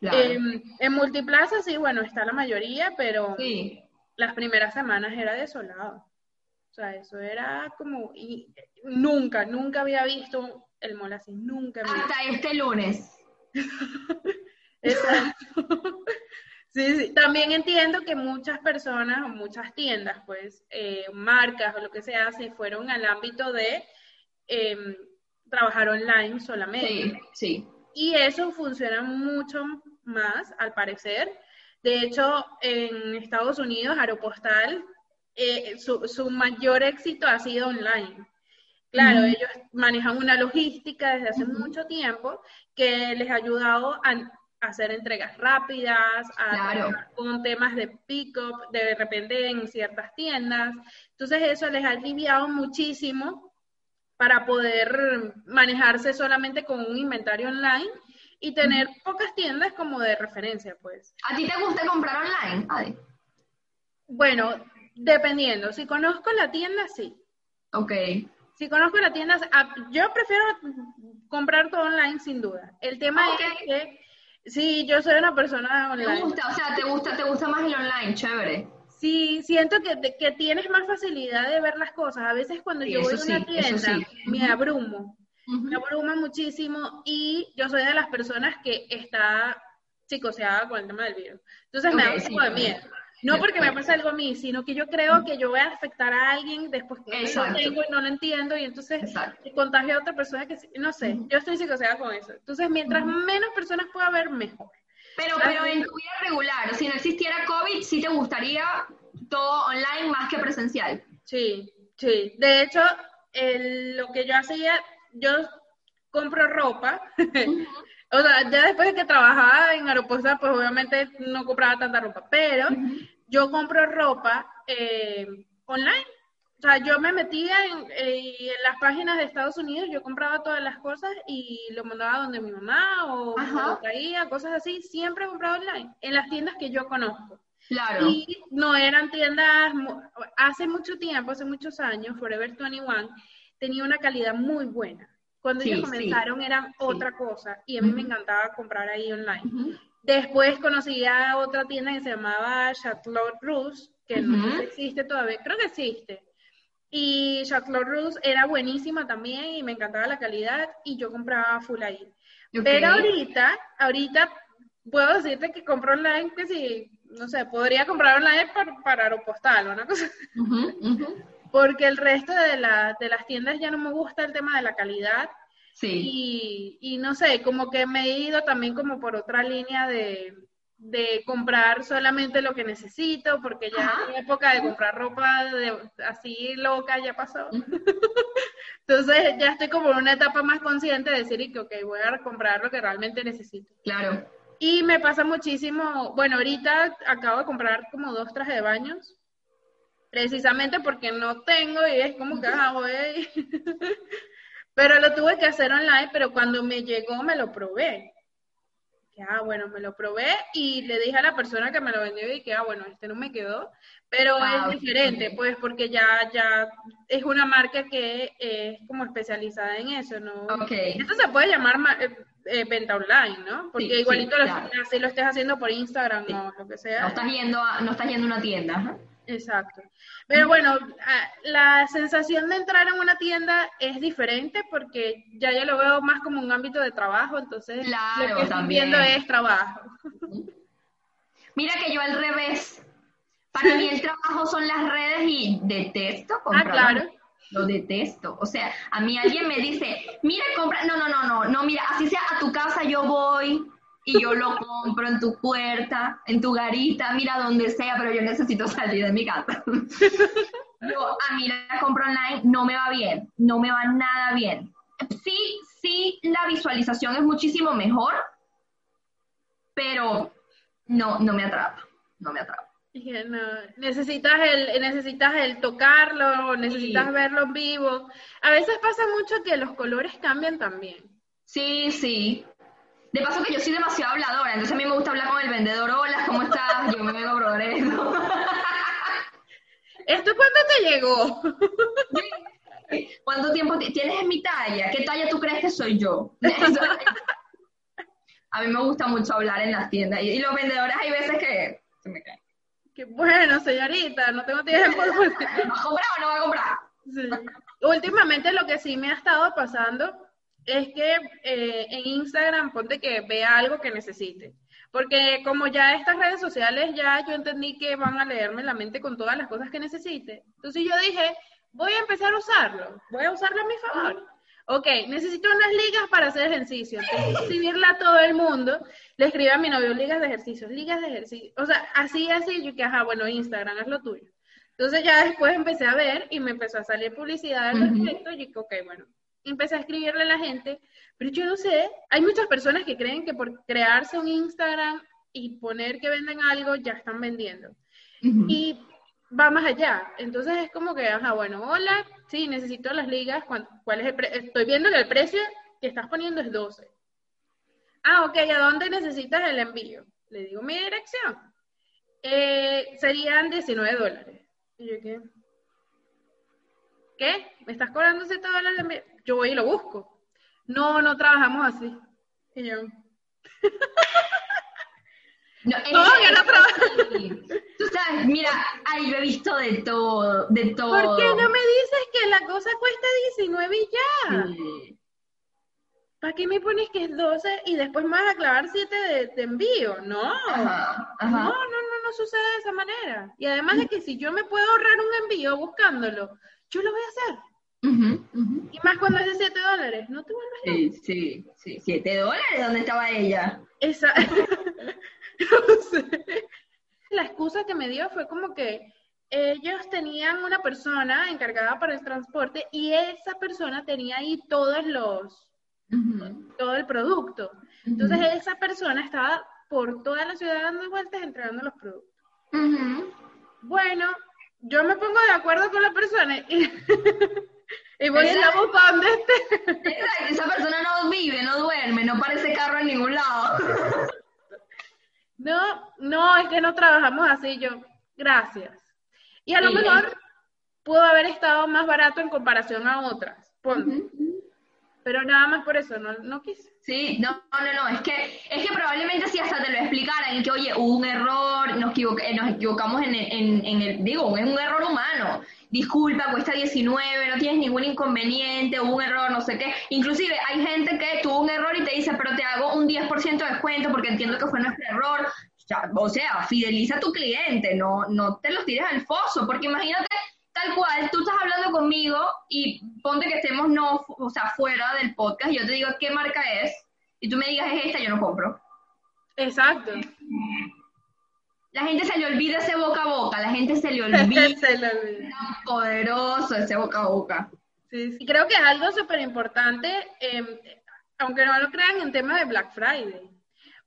Em, en Multiplaza sí, bueno, está la mayoría, pero las primeras semanas era desolado. O sea, eso era como, y nunca, nunca había visto el mall así, nunca. Hasta este lunes. sí, sí. También entiendo que muchas personas o muchas tiendas, pues, eh, marcas o lo que sea, se fueron al ámbito de em, trabajar online solamente. Sí, sí. Y eso funciona mucho más, al parecer. De hecho, en Estados Unidos, Aeropostal eh, su, su, mayor éxito ha sido online. Claro, ellos manejan una logística desde hace mucho tiempo que les ha ayudado a, hacer entregas rápidas, a con temas de pick-up de repente en ciertas tiendas. Entonces eso les ha aliviado muchísimo para poder manejarse solamente con un inventario online y tener pocas tiendas como de referencia, pues. ¿A ti te gusta comprar online? Bueno, Dependiendo, si conozco la tienda, sí. Ok. Si conozco la tienda, ah, yo prefiero comprar todo online sin duda. El tema es que sí, yo soy una persona online. ¿Te gusta? O sea, ¿te gusta, te gusta más el online? Chévere. Sí, siento que, que tienes más facilidad de ver las cosas. A veces cuando yo voy a una tienda, me abrumo. Me abruma muchísimo y yo soy de las personas que está psicoseada con el tema del virus. Entonces me da un poco de miedo. No porque me pase algo a mí, sino que yo creo que yo voy a afectar a alguien después que no lo tengo y no lo entiendo y entonces contagio a otra persona que no sé, yo estoy psicoseada con eso. Entonces, mientras menos personas pueda haber, mejor. Pero, pero en tu vida regular, si no existiera COVID, ¿sí te gustaría todo online más que presencial? Sí, sí. De hecho, lo que yo hacía, yo compro ropa. o sea, ya después de que trabajaba en Aeropuerto, pues obviamente no compraba tanta ropa, pero yo compro ropa eh, online. O sea, yo me metía eh, en, las páginas de Estados Unidos, yo compraba todas las cosas y lo mandaba donde mi mamá o lo traía, cosas así. Siempre compraba online, en las tiendas que yo conozco. Claro. Y no eran tiendas, hace mucho tiempo, hace muchos años, Forever 21 tenía una calidad muy buena. Cuando ellos comenzaron era otra cosa y a mí me encantaba comprar ahí online. Después conocí a otra tienda que se llamaba Chateau Rouge, que no existe todavía, creo que existe. Y Chateau Rouge era buenísima también y me encantaba la calidad y yo compraba full ahí. Pero ahorita, ahorita puedo decirte que compro online que si, no sé, podría comprar online para, para Aeropostal o una cosa. Porque el resto de, la, de las tiendas ya no me gusta el tema de la calidad. Sí. Y, y no sé, como que me he ido también como por otra línea de, de comprar solamente lo que necesito, porque ya mi época de comprar ropa de, así loca ya pasó. Entonces ya estoy como en una etapa más consciente de decir que, ok, voy a comprar lo que realmente necesito. Claro. Y me pasa muchísimo, bueno, ahorita acabo de comprar como dos trajes de baños, precisamente porque no tengo y es como que, ah, voy. pero lo tuve que hacer online, pero cuando me llegó me lo probé que, ah, bueno, me lo probé y le dije a la persona que me lo vendió y que, ah, bueno, este no me quedó, pero es diferente, pues, porque ya, ya es una marca que es como especializada en eso, ¿no? Esto se puede llamar eh, eh, venta online, ¿no? Porque igualito lo, así lo estés haciendo por Instagram o lo que sea. No estás yendo a, no estás yendo a una tienda, ¿no? Exacto. Pero bueno, la sensación de entrar en una tienda es diferente porque ya yo lo veo más como un ámbito de trabajo, entonces lo que estoy viendo es trabajo. Mira que yo al revés. Para mí el trabajo son las redes y detesto comprar. Ah, claro. Lo detesto. O sea, a mí alguien me dice, mira, compra. No, no, no, no, no, mira, así sea a tu casa yo voy, y yo lo compro en tu puerta, en tu garita, mira donde sea, pero yo necesito salir de mi casa. yo, a mí la compra online no me va bien, no me va nada bien. Sí, sí, la visualización es muchísimo mejor, pero no, no me atrapa, no me atrapa. necesitas el, necesitas el tocarlo, necesitas verlo en vivo. A veces pasa mucho que los colores cambian también. Sí, sí. De paso que yo soy demasiado habladora, entonces a mí me gusta hablar con el vendedor, hola, ¿cómo estás? Yo me vengo probar esto. ¿Esto cuándo te llegó? ¿Cuánto tiempo tienes en mi talla? ¿Qué talla tú crees que soy yo? a mí me gusta mucho hablar en las tiendas y, los vendedores hay veces que se me caen. Qué bueno, señorita, no tengo tiempo. ¿Va a comprar o no va a comprar? Sí. Últimamente lo que sí me ha estado pasando es que eh, en Instagram ponte que vea algo que necesite. Porque como ya estas redes sociales ya yo entendí que van a leerme la mente con todas las cosas que necesite. Entonces yo dije, voy a empezar a usarlo, voy a usarlo a mi favor. Ok, necesito unas ligas para hacer ejercicio. Que escribirla a todo el mundo. Le escribí a mi novio ligas de ejercicios, ligas de ejercicio. O sea, así, así, yo que, ajá, bueno, Instagram es lo tuyo. Entonces ya después empecé a ver y me empezó a salir publicidad al respecto. Y dije, ok, bueno, empecé a escribirle a la gente, pero yo no sé, hay muchas personas que creen que por crearse un Instagram y poner que venden algo, ya están vendiendo. Y va más allá. Entonces es como que, ajá, bueno, hola, sí, necesito las ligas, ¿cuál es el Estoy viendo que el precio que estás poniendo es 12. Ah, ok, ¿a dónde necesitas el envío? Le digo mi dirección. Eh, serían 19 dólares. Y yo, ¿qué? ¿Qué? ¿Me estás cobrando 7 dólares de envío? Yo voy y lo busco. No, no trabajamos así. Y yo. No, no, no trabajamos. Tú sabes, mira, ay, yo he visto de todo, de todo. ¿Por qué no me dices que la cosa cuesta 19 y ya? ¿Para qué me pones que es 12 y después me vas a clavar 7 de, envío? No. No, no, no, no sucede de esa manera. Y además de que si yo me puedo ahorrar un envío buscándolo, yo lo voy a hacer. Y más cuando es de 7 dólares, ¿no te vuelves Sí, sí, sí. 7 dólares, ¿dónde estaba ella? Esa. La excusa que me dio fue como que ellos tenían una persona encargada para el transporte y esa persona tenía ahí todos los, todo el producto. Entonces esa persona estaba por toda la ciudad dando vueltas entregando los productos. Bueno, yo me pongo de acuerdo con la persona y La donde esté. Esa persona no vive, no duerme, no parece carro en ningún lado. No, no, es que no trabajamos así yo. Gracias. Y a lo mejor pudo haber estado más barato en comparación a otras. Pero nada más por eso, no, no quise. Sí, no, no, no, es que, es que probablemente si hasta te lo explicaran, que oye, hubo un error, nos, nos equivocamos en en, en el, digo, es un error humano, disculpa, cuesta 19, no tienes ningún inconveniente, hubo un error, no sé qué. Inclusive hay gente que tuvo un error y te dice, pero te hago un 10% de descuento porque entiendo que fue nuestro error. O sea, fideliza a tu cliente, no, no te los tires al foso, porque imagínate tal cual, tú estás hablando conmigo y ponte que estemos no, o sea, fuera del podcast y yo te digo qué marca es y tú me digas es esta, yo no compro. Exacto. La gente se le olvida ese boca a boca, la gente se le olvida. se le olvida. Poderoso ese boca a boca. Sí, sí. Creo que es algo súper importante, em, aunque no lo crean en tema de Black Friday,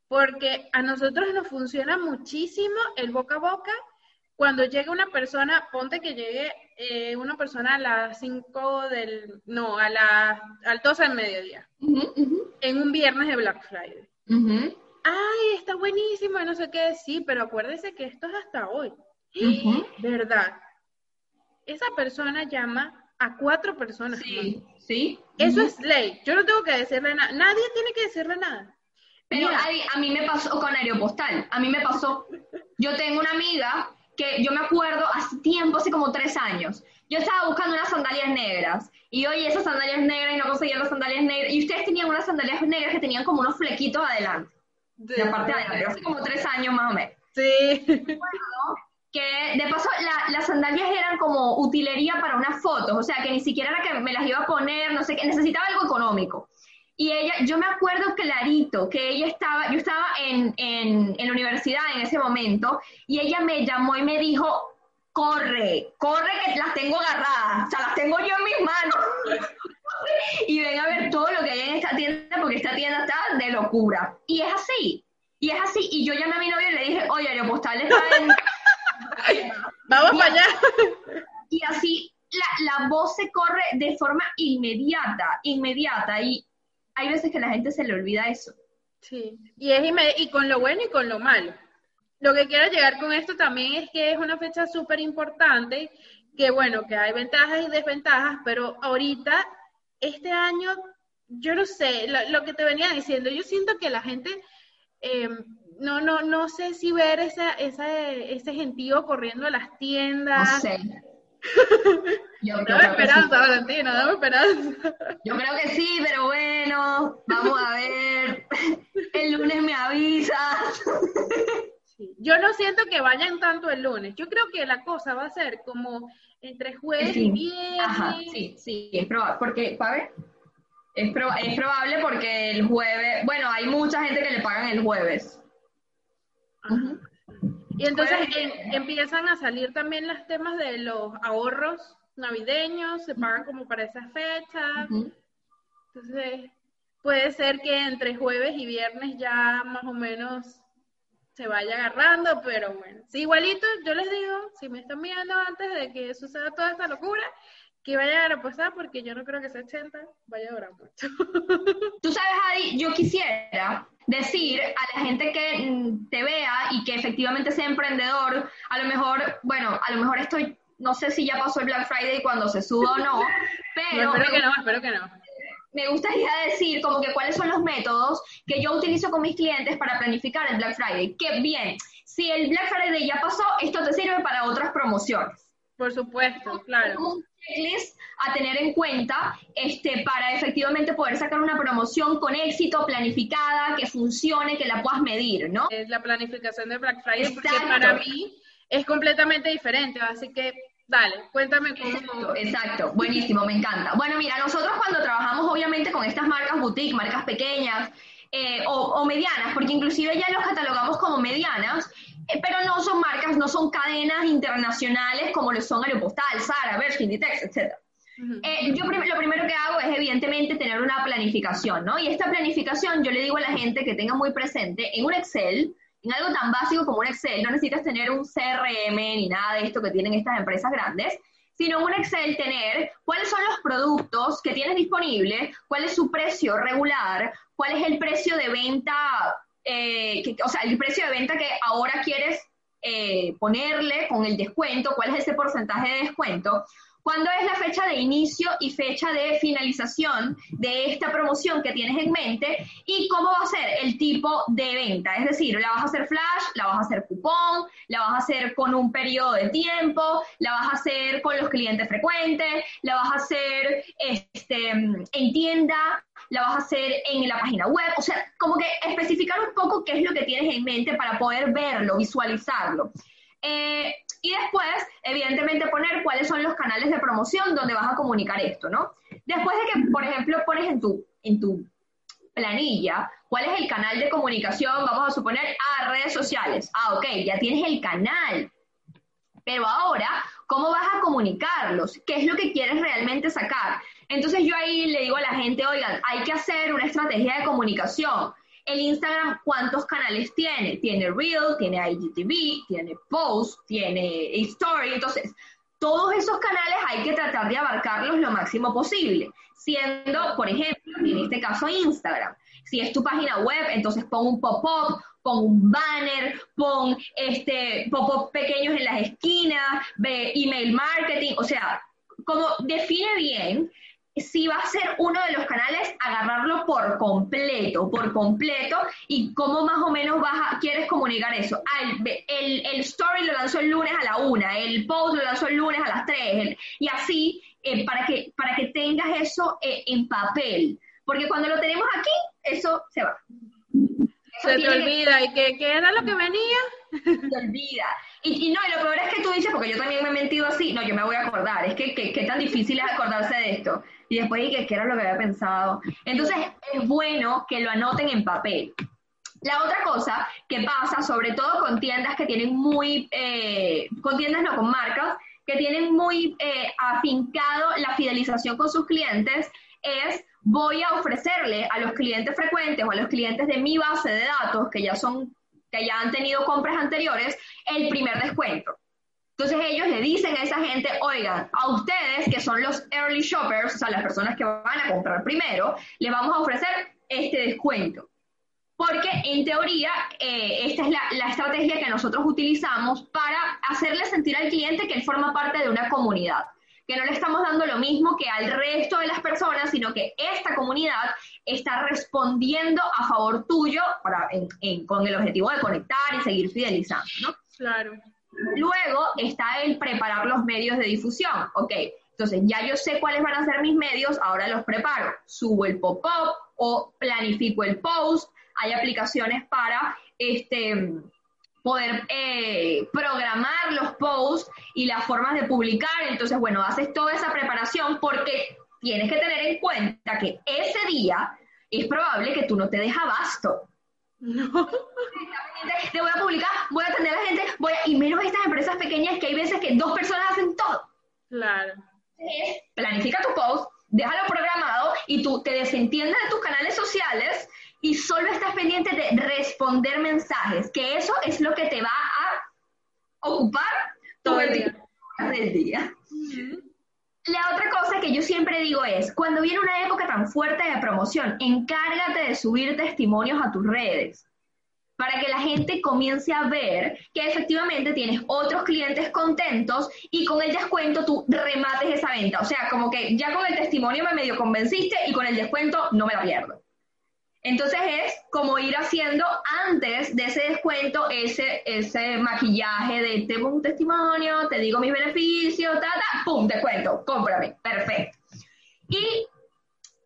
porque a nosotros nos funciona muchísimo el boca a boca cuando llega una persona, ponte que llegue eh, una persona a las 5 del, no, a las, al 12 del mediodía, en un viernes de Black Friday. Ay, está buenísimo, no sé qué, sí, pero acuérdese que esto es hasta hoy. ¿Verdad? Esa persona llama a cuatro personas. Sí, sí. Eso es ley. Yo no tengo que decirle nada. Nadie tiene que decirle nada. Pero a, mí me pasó con Aeropostal. A mí me pasó. Yo tengo una amiga que yo me acuerdo hace tiempo, hace como tres años, yo estaba buscando unas sandalias negras y oye, esas sandalias negras y no conseguía las sandalias negras y ustedes tenían unas sandalias negras que tenían como unos flequitos adelante, de la parte de adelante, hace como tres años más o menos. Sí. que de paso las sandalias eran como utilería para unas fotos, o sea que ni siquiera era que me las iba a poner, no sé qué, necesitaba algo económico. Y ella, yo me acuerdo clarito que ella estaba, yo estaba en, en, en la universidad en ese momento, y ella me llamó y me dijo, corre, corre que las tengo agarradas, o sea, las tengo yo en mis manos. y ven a ver todo lo que hay en esta tienda, porque esta tienda está de locura. Y es así, y es así. Y yo llamé a mi novio y le dije, oye, Aeropostales está en... Vamos para allá. Y así la, la voz se corre de forma inmediata, inmediata. Y hay veces que la gente se le olvida eso. Sí, y, es y con lo bueno y con lo malo. Lo que quiero llegar con esto también es que es una fecha súper importante, que bueno, que hay ventajas y desventajas, pero ahorita, este año, yo no sé, lo, que te venía diciendo, yo siento que la gente, em, no, no, no sé si ver esa, esa, ese gentío corriendo a las tiendas. No sé. Yo dame esperanza, Valentina, dame esperanza. Yo creo que sí, pero bueno, vamos a ver. El lunes me avisas. Yo no siento que vayan tanto el lunes. Yo creo que la cosa va a ser como entre jueves y viernes. Ajá, sí, sí, es probable. Porque, ¿sabes? Es, es probable porque el jueves, bueno, hay mucha gente que le pagan el jueves. Ajá. Y entonces empiezan a salir también los temas de los ahorros navideños, se pagan como para esa fecha. Entonces, puede ser que entre jueves y viernes ya más o menos se vaya agarrando, pero bueno, sí, igualito, yo les digo, si me están mirando antes de que suceda toda esta locura, que vaya a reposar porque yo no creo que ese 80 vaya a durar mucho. Tú sabes, Adi, yo quisiera decir a la gente que mm, te vea y que efectivamente sea emprendedor, a lo mejor, bueno, a lo mejor estoy, no sé si ya pasó el Black Friday cuando se suba o no, pero... espero que no, espero que no. Me gustaría decir como que cuáles son los métodos que yo utilizo con mis clientes para planificar el Black Friday. Que bien, si el Black Friday ya pasó, esto te sirve para otras promociones. Por supuesto, claro. Un checklist a tener en cuenta este, para efectivamente poder sacar una promoción con éxito, planificada, que funcione, que la puedas medir, ¿no? Es la planificación de Black Friday, porque para mí es completamente diferente, así que Dale, cuéntame cómo. Exacto, buenísimo, me encanta. Bueno, mira, nosotros cuando trabajamos obviamente con estas marcas boutique, marcas pequeñas eh, o, o, medianas, porque inclusive ya los catalogamos como medianas, eh, pero no son marcas, no son cadenas internacionales como lo son Aeropostal, Zara, Bershka, Inditex, etc. Eh, yo lo primero que hago es evidentemente tener una planificación, ¿no? Y esta planificación yo le digo a la gente que tenga muy presente en un Excel, en algo tan básico como un Excel, no necesitas tener un CRM ni nada de esto que tienen estas empresas grandes, sino un Excel tener cuáles son los productos que tienes disponibles, cuál es su precio regular, cuál es el precio de venta eh, o sea, el precio de venta que ahora quieres eh, ponerle con el descuento, cuál es ese porcentaje de descuento, cuándo es la fecha de inicio y fecha de finalización de esta promoción que tienes en mente y cómo va a ser el tipo de venta. Es decir, la vas a hacer flash, la vas a hacer cupón, la vas a hacer con un periodo de tiempo, la vas a hacer con los clientes frecuentes, la vas a hacer este, en tienda, la vas a hacer en la página web, o sea, como que especificar un poco qué es lo que tienes en mente para poder verlo, visualizarlo. Eh, y después, evidentemente, poner cuáles son los canales de promoción donde vas a comunicar esto, ¿no? Después de que, por ejemplo, pones en tu, en tu planilla cuál es el canal de comunicación, vamos a suponer, a redes sociales. Ah, ok, ya tienes el canal. Pero ahora, ¿cómo vas a comunicarlos? ¿Qué es lo que quieres realmente sacar? Entonces yo ahí le digo a la gente, oigan, hay que hacer una estrategia de comunicación el Instagram, ¿cuántos canales tiene? Tiene Reel, tiene IGTV, tiene Post, tiene Story. Entonces, todos esos canales hay que tratar de abarcarlos lo máximo posible. Siendo, por ejemplo, en este caso Instagram. Si es tu página web, entonces pon un pop-up, pon un banner, pon este pop-up pequeños en las esquinas, email marketing, o sea, como define bien si va a ser uno de los canales, agarrarlo por completo, por completo, y cómo más o menos vas a, quieres comunicar eso. Ah, el, el, story lo lanzó el lunes a la una, el post lo lanzó el lunes a las tres, y así, eh, para, que, para que tengas eso eh, en papel. Porque cuando lo tenemos aquí, eso se va. se te olvida, ¿y qué, qué, era lo que venía? Se olvida. Y, no, y lo peor es que tú dices, porque yo también me he mentido así, no, yo me voy a acordar, es que qué tan difícil es acordarse de esto y después dije, ¿qué era lo que había pensado? Entonces, es bueno que lo anoten en papel. La otra cosa que pasa, sobre todo con tiendas que tienen muy, eh, con tiendas no, con marcas, que tienen muy eh, afincado la fidelización con sus clientes, es voy a ofrecerle a los clientes frecuentes o a los clientes de mi base de datos, que ya son, que ya han tenido compras anteriores, el primer descuento. Entonces ellos le dicen a esa gente, oigan, a ustedes que son los early shoppers, o sea, las personas que van a comprar primero, le vamos a ofrecer este descuento. Porque en teoría eh, esta es la, la, estrategia que nosotros utilizamos para hacerle sentir al cliente que él forma parte de una comunidad, que no le estamos dando lo mismo que al resto de las personas, sino que esta comunidad está respondiendo a favor tuyo para, con el objetivo de conectar y seguir fidelizando, ¿no? Claro. Luego está el preparar los medios de difusión. Ok, entonces ya yo sé cuáles van a ser mis medios, ahora los preparo. Subo el pop-up o planifico el post. Hay aplicaciones para este, poder eh, programar los posts y las formas de publicar. Entonces, bueno, haces toda esa preparación porque tienes que tener en cuenta que ese día es probable que tú no te dejas abasto. No. Te voy a publicar, voy a atender a la gente, voy a, y menos estas empresas pequeñas que hay veces que dos personas hacen todo. Claro. planifica tu post, déjalo programado y tú te desentiendes de tus canales sociales y solo estás pendiente de responder mensajes, que eso es lo que te va a ocupar todo el día. Del día. La otra cosa que yo siempre digo es, cuando viene una época tan fuerte de promoción, encárgate de subir testimonios a tus redes para que la gente comience a ver que efectivamente tienes otros clientes contentos y con el descuento tú remates esa venta. O sea, como que ya con el testimonio me medio convenciste y con el descuento no me la pierdo. Entonces es como ir haciendo antes de ese descuento ese, ese maquillaje de tengo un testimonio, te digo mis beneficios, ta, ta, pum, descuento, cómprame, perfecto. Y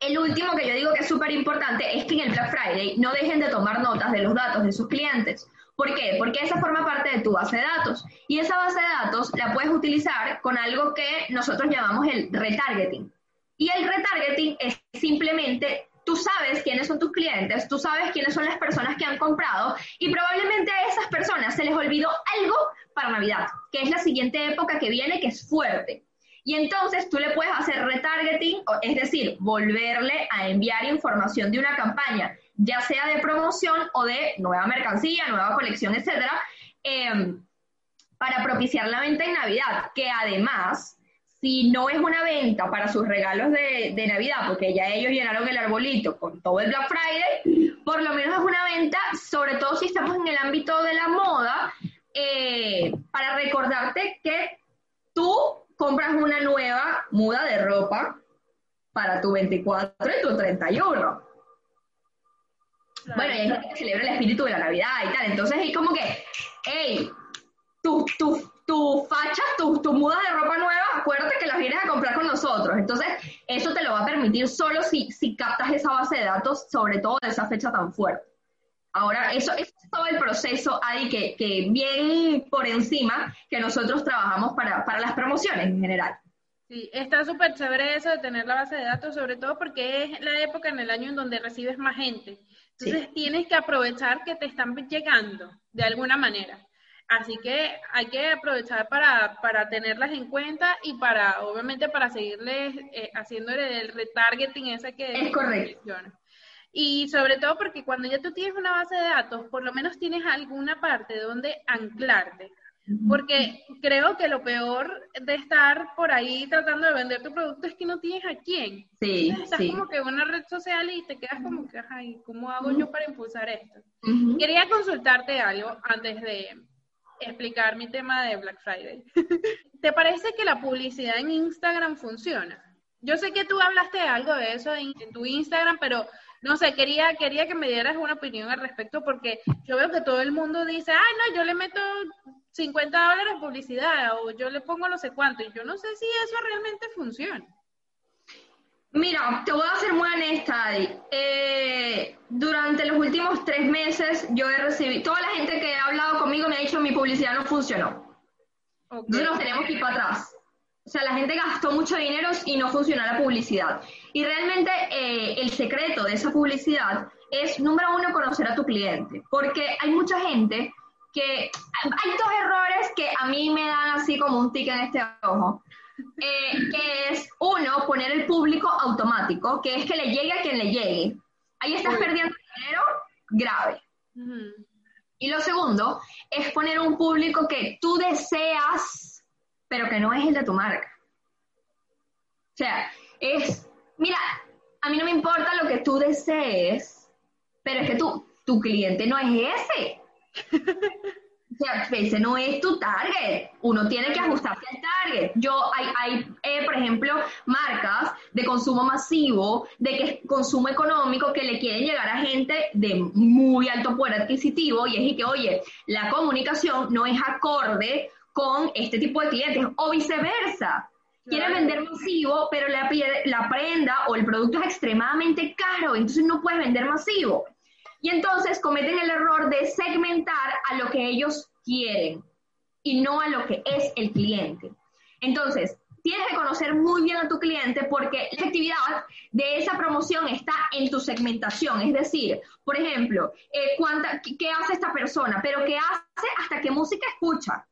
el último que yo digo que es súper importante es que en el Black Friday no dejen de tomar notas de los datos de sus clientes. ¿Por qué? Porque esa forma parte de tu base de datos. Y esa base de datos la puedes utilizar con algo que nosotros llamamos el retargeting. Y el retargeting es simplemente tú sabes quiénes son tus clientes, tú sabes quiénes son las personas que han comprado y probablemente a esas personas se les olvidó algo para Navidad, que es la siguiente época que viene, que es fuerte. Y entonces tú le puedes hacer retargeting, es decir, volverle a enviar información de una campaña, ya sea de promoción o de nueva mercancía, nueva colección, etcétera, em, para propiciar la venta en Navidad, que además si no es una venta para sus regalos de, Navidad, porque ya ellos llenaron el arbolito con todo el Black Friday, por lo menos es una venta, sobre todo si estamos en el ámbito de la moda, eh, para recordarte que tú compras una nueva muda de ropa para tu 24 y tu 31. Bueno, y hay gente que celebra el espíritu de la Navidad y tal. Entonces es como que, hey, tus tu, tu fachas, tus tu mudas de ropa nueva, acuérdate que las vienes a comprar con nosotros. Entonces, eso te lo va a permitir solo si, si captas esa base de datos, sobre todo de esa fecha tan fuerte. Ahora, eso, es todo el proceso, Adi, que, que bien por encima que nosotros trabajamos para, para las promociones en general. Sí, está súper chévere eso de tener la base de datos, sobre todo porque es la época en el año en donde recibes más gente. Entonces tienes que aprovechar que te están llegando de alguna manera. Así que hay que aprovechar para, para tenerlas en cuenta y para, obviamente, para seguirles eh, haciéndole el retargeting ese que es correcto. Y sobre todo porque cuando ya tú tienes una base de datos, por lo menos tienes alguna parte donde anclarte. Porque creo que lo peor de estar por ahí tratando de vender tu producto es que no tienes a quién. Sí, Estás como que en una red social y te quedas como que, ay, ¿cómo hago yo para impulsar esto? Quería consultarte algo antes de explicar mi tema de Black Friday. ¿Te parece que la publicidad en Instagram funciona? Yo sé que tú hablaste algo de eso en tu Instagram, pero no sé, quería, quería que me dieras una opinión al respecto porque yo veo que todo el mundo dice, ay, no, yo le meto 50 dólares publicidad o yo le pongo no sé cuánto y yo no sé si eso realmente funciona. Mira, te voy a ser muy honesta, Adi. Eh, durante los últimos tres meses yo he recibido, toda la gente que ha hablado conmigo me ha dicho mi publicidad no funcionó. Entonces nos tenemos que ir para atrás. O sea, la gente gastó mucho dinero y no funcionó la publicidad. Y realmente eh, el secreto de esa publicidad es, número uno, conocer a tu cliente. Porque hay mucha gente que... Hay dos errores que a mí me dan así como un tic en este ojo. Eh, que es, uno, poner el público automático, que es que le llegue a quien le llegue. Ahí estás perdiendo dinero grave. Y lo segundo es poner un público que tú deseas pero que no es el de tu marca. O sea, es, mira, a mí no me importa lo que tú desees, pero es que tú, tu cliente no es ese. O sea, ese no es tu target. Uno tiene que ajustarse al target. Yo, hay, hay eh, por ejemplo, marcas de consumo masivo, de que consumo económico, que le quieren llegar a gente de muy alto poder adquisitivo y es y que, oye, la comunicación no es acorde con este tipo de clientes o viceversa. Quiere vender masivo, pero la, la prenda o el producto es extremadamente caro, entonces no puede vender masivo. Y entonces cometen el error de segmentar a lo que ellos quieren y no a lo que es el cliente. Entonces, tienes que conocer muy bien a tu cliente porque la efectividad de esa promoción está en tu segmentación. Es decir, por ejemplo, eh, ¿qué hace esta persona? Pero ¿qué hace hasta qué música escucha?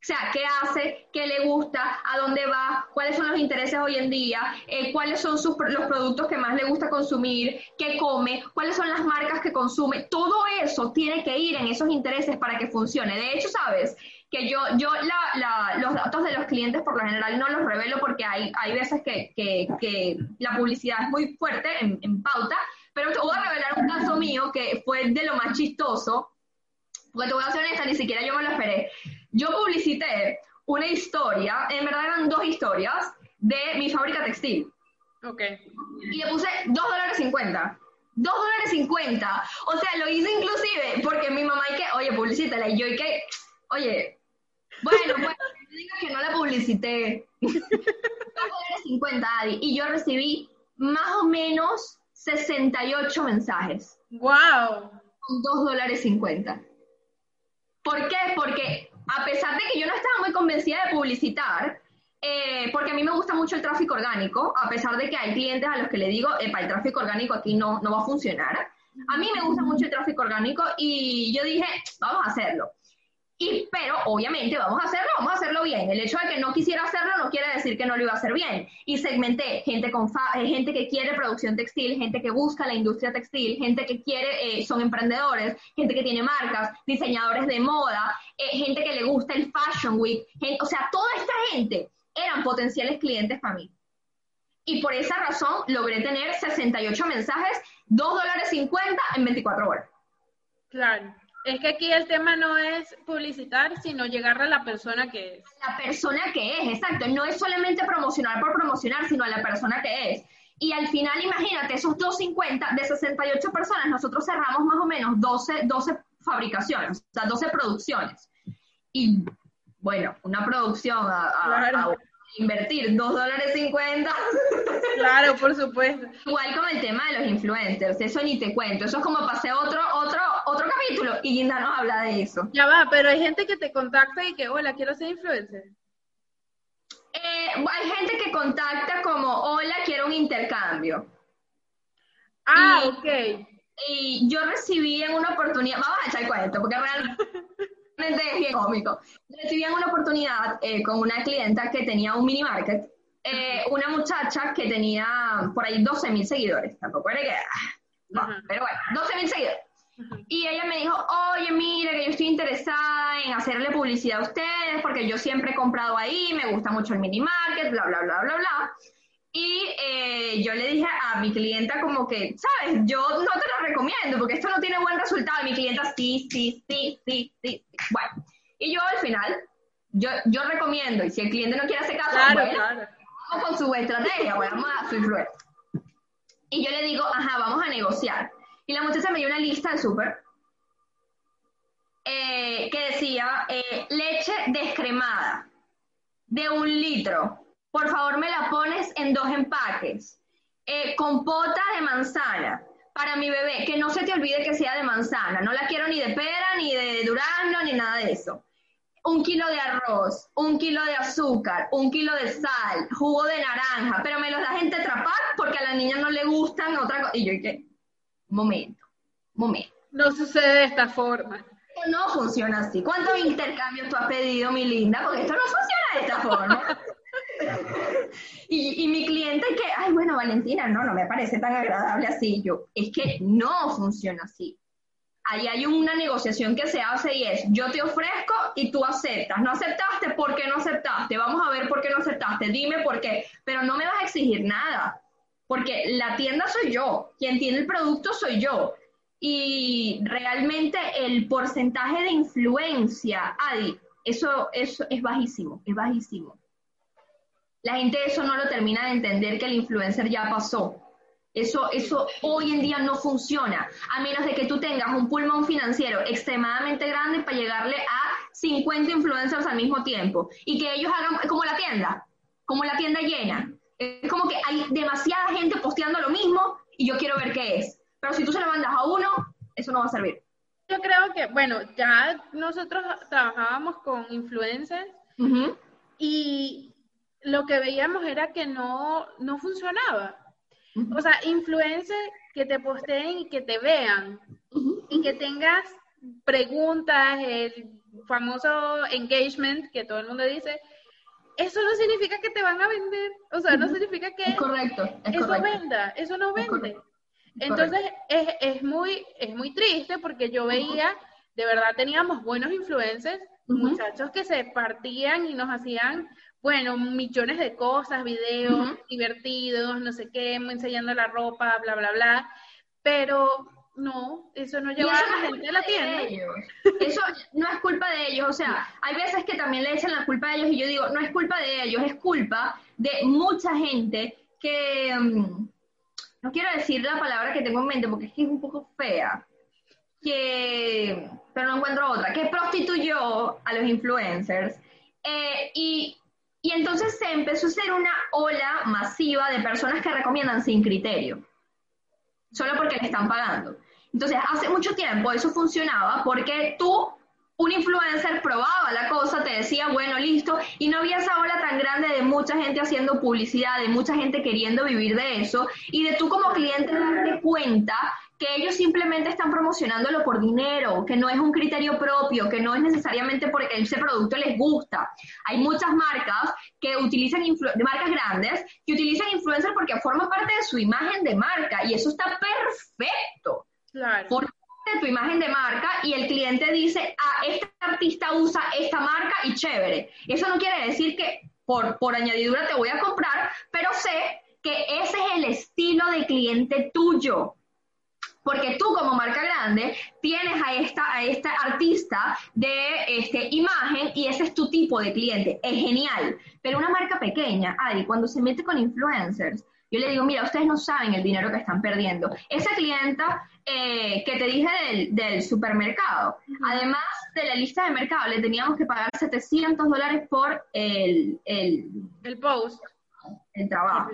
O sea, qué hace, qué le gusta, a dónde va, cuáles son los intereses hoy en día, eh, cuáles son sus, los productos que más le gusta consumir, qué come, cuáles son las marcas que consume. Todo eso tiene que ir en esos intereses para que funcione. De hecho, sabes que yo, yo los datos de los clientes por lo general no los revelo porque hay, hay veces que, que, la publicidad es muy fuerte en, pauta, pero te voy a revelar un caso mío que fue de lo más chistoso, porque te voy a ser honesta, ni siquiera yo me lo esperé. Yo publicité una historia, en verdad eran dos historias, de mi fábrica textil. Ok. Y le puse 2 dólares 50. 2 dólares 50. O sea, lo hice inclusive porque mi mamá y que, oye, publicítala. Y yo y que, oye, bueno, bueno, diga que no la publicité. 2 dólares 50, Adi. Y yo recibí más o menos 68 mensajes. ¡Wow! Con 2 dólares 50. ¿Por qué? Porque a pesar de que yo no estaba muy convencida de publicitar, eh, porque a mí me gusta mucho el tráfico orgánico, a pesar de que hay clientes a los que le digo, para el tráfico orgánico aquí no, no va a funcionar. A mí me gusta mucho el tráfico orgánico y yo dije, vamos a hacerlo. Y, pero obviamente vamos a hacerlo, vamos a hacerlo bien. El hecho de que no quisiera hacerlo no quiere decir que no lo iba a hacer bien. Y segmenté gente, con eh, gente que quiere producción textil, gente que busca la industria textil, gente que quiere, eh, son emprendedores, gente que tiene marcas, diseñadores de moda, eh, gente que le gusta el Fashion Week. o sea, toda esta gente eran potenciales clientes para mí. Y por esa razón logré tener 68 mensajes, 2 dólares 50 en 24 horas. Claro. Es que aquí el tema no es publicitar, sino llegar a la persona que es. La persona que es, exacto. No es solamente promocionar por promocionar, sino a la persona que es. Y al final, imagínate, esos 250 de 68 personas, nosotros cerramos más o menos 12, 12 fabricaciones, o sea, 12 producciones. Y bueno, una producción a, invertir 2 dólares 50. Claro, por supuesto. Igual con el tema de los influencers, eso ni te cuento. Eso es como pasé otro, otro, otro capítulo y Linda nos habla de eso. Ya va, pero hay gente que te contacta y que, hola, quiero ser influencer. Eh, hay gente que contacta como, hola, quiero un intercambio. Ah, ok. Y yo recibí en una oportunidad, vamos a echar cuento, porque realmente es bien cómico. Recibí en una oportunidad eh, con una clienta que tenía un mini market, eh, una muchacha que tenía por ahí 12 mil seguidores, tampoco era que, ah, pero bueno, 12 mil seguidores. Y ella me dijo, oye, mira, que yo estoy interesada en hacerle publicidad a ustedes porque yo siempre he comprado ahí, me gusta mucho el mini market, bla, bla, bla, bla, bla. Y eh, yo le dije a mi clienta como que, sabes, yo no te lo recomiendo porque esto no tiene buen resultado. Y mi clienta, sí, sí, sí, sí, sí. Bueno, y yo al final, yo, yo recomiendo, y si el cliente no quiere hacer caso, bueno, vamos con su estrategia, vamos a su influencia. Y yo le digo, ajá, vamos a negociar. Y la muchacha me dio una lista de súper eh, que decía eh, leche descremada de un litro por favor me la pones en dos empaques. Eh, compota de manzana para mi bebé, que no se te olvide que sea de manzana, no la quiero ni de pera, ni de durazno, ni nada de eso. Un kilo de arroz, un kilo de azúcar, un kilo de sal, jugo de naranja, pero me los das en Tetrapac porque a la niña no le gustan otra cosa. Y yo dije, momento, momento. No sucede de esta forma. No funciona así. ¿Cuántos intercambios tú has pedido, mi linda? Porque esto no funciona de esta forma. y, mi cliente que, ay, bueno, Valentina, no, no me parece tan agradable así. Yo, es que no funciona así. Ahí hay una negociación que se hace y es, yo te ofrezco y tú aceptas. No aceptaste, ¿por qué no aceptaste? Vamos a ver por qué no aceptaste. Dime por qué. Pero no me vas a exigir nada, porque la tienda soy yo, quien tiene el producto soy yo. Y realmente el porcentaje de influencia, Adi, eso, eso es bajísimo, es bajísimo. La gente eso no lo termina de entender que el influencer ya pasó. Eso, eso hoy en día no funciona, a menos de que tú tengas un pulmón financiero extremadamente grande para llegarle a 50 influencers al mismo tiempo y que ellos hagan como la tienda, como la tienda llena. Es como que hay demasiada gente posteando lo mismo y yo quiero ver qué es. Pero si tú se lo mandas a uno, eso no va a servir. Yo creo que, bueno, ya nosotros trabajábamos con influencers y lo que veíamos era que no, no funcionaba. O sea, influencers que te posteen y que te vean. Y que tengas preguntas, el famoso engagement que todo el mundo dice, eso no significa que te van a vender, o sea, no significa que correcto, eso venda, eso no vende. Entonces es, es, muy, es muy triste porque yo veía, de verdad teníamos buenos influencers, muchachos que se partían y nos hacían bueno, millones de cosas, videos divertidos, no sé qué, enseñando la ropa, bla, bla, bla, pero no, eso no lleva a la gente a la tienda. Eso no es culpa de ellos, o sea, hay veces que también le echan la culpa a ellos y yo digo, no es culpa de ellos, es culpa de mucha gente que, mm, no quiero decir la palabra que tengo en mente porque es que es un poco fea, que, pero no encuentro otra, que prostituyó a los influencers. Eh, y y entonces se empezó a hacer una ola masiva de personas que recomiendan sin criterio, solo porque le están pagando. Entonces, hace mucho tiempo eso funcionaba porque tú, un influencer, probaba la cosa, te decía, bueno, listo, y no había esa ola tan grande de mucha gente haciendo publicidad, de mucha gente queriendo vivir de eso, y de tú como cliente darte cuenta que ellos simplemente están promocionándolo por dinero, que no es un criterio propio, que no es necesariamente porque ese producto les gusta. Hay muchas marcas que utilizan, de marcas grandes, que utilizan influencers porque forman parte de su imagen de marca y eso está perfecto. Claro. Forma tu imagen de marca y el cliente dice, ah, este artista usa esta marca y chévere. Eso no quiere decir que por, por añadidura te voy a comprar, pero sé que ese es el estilo de cliente tuyo porque tú como marca grande tienes a esta, a esta artista de este, imagen y ese es tu tipo de cliente. Es genial. Pero una marca pequeña, Adi, cuando se mete con influencers, yo le digo, mira, ustedes no saben el dinero que están perdiendo. Esa clienta eh, que te dije del, supermercado, además de la lista de mercado, le teníamos que pagar 700 dólares por el, el, el post. El trabajo.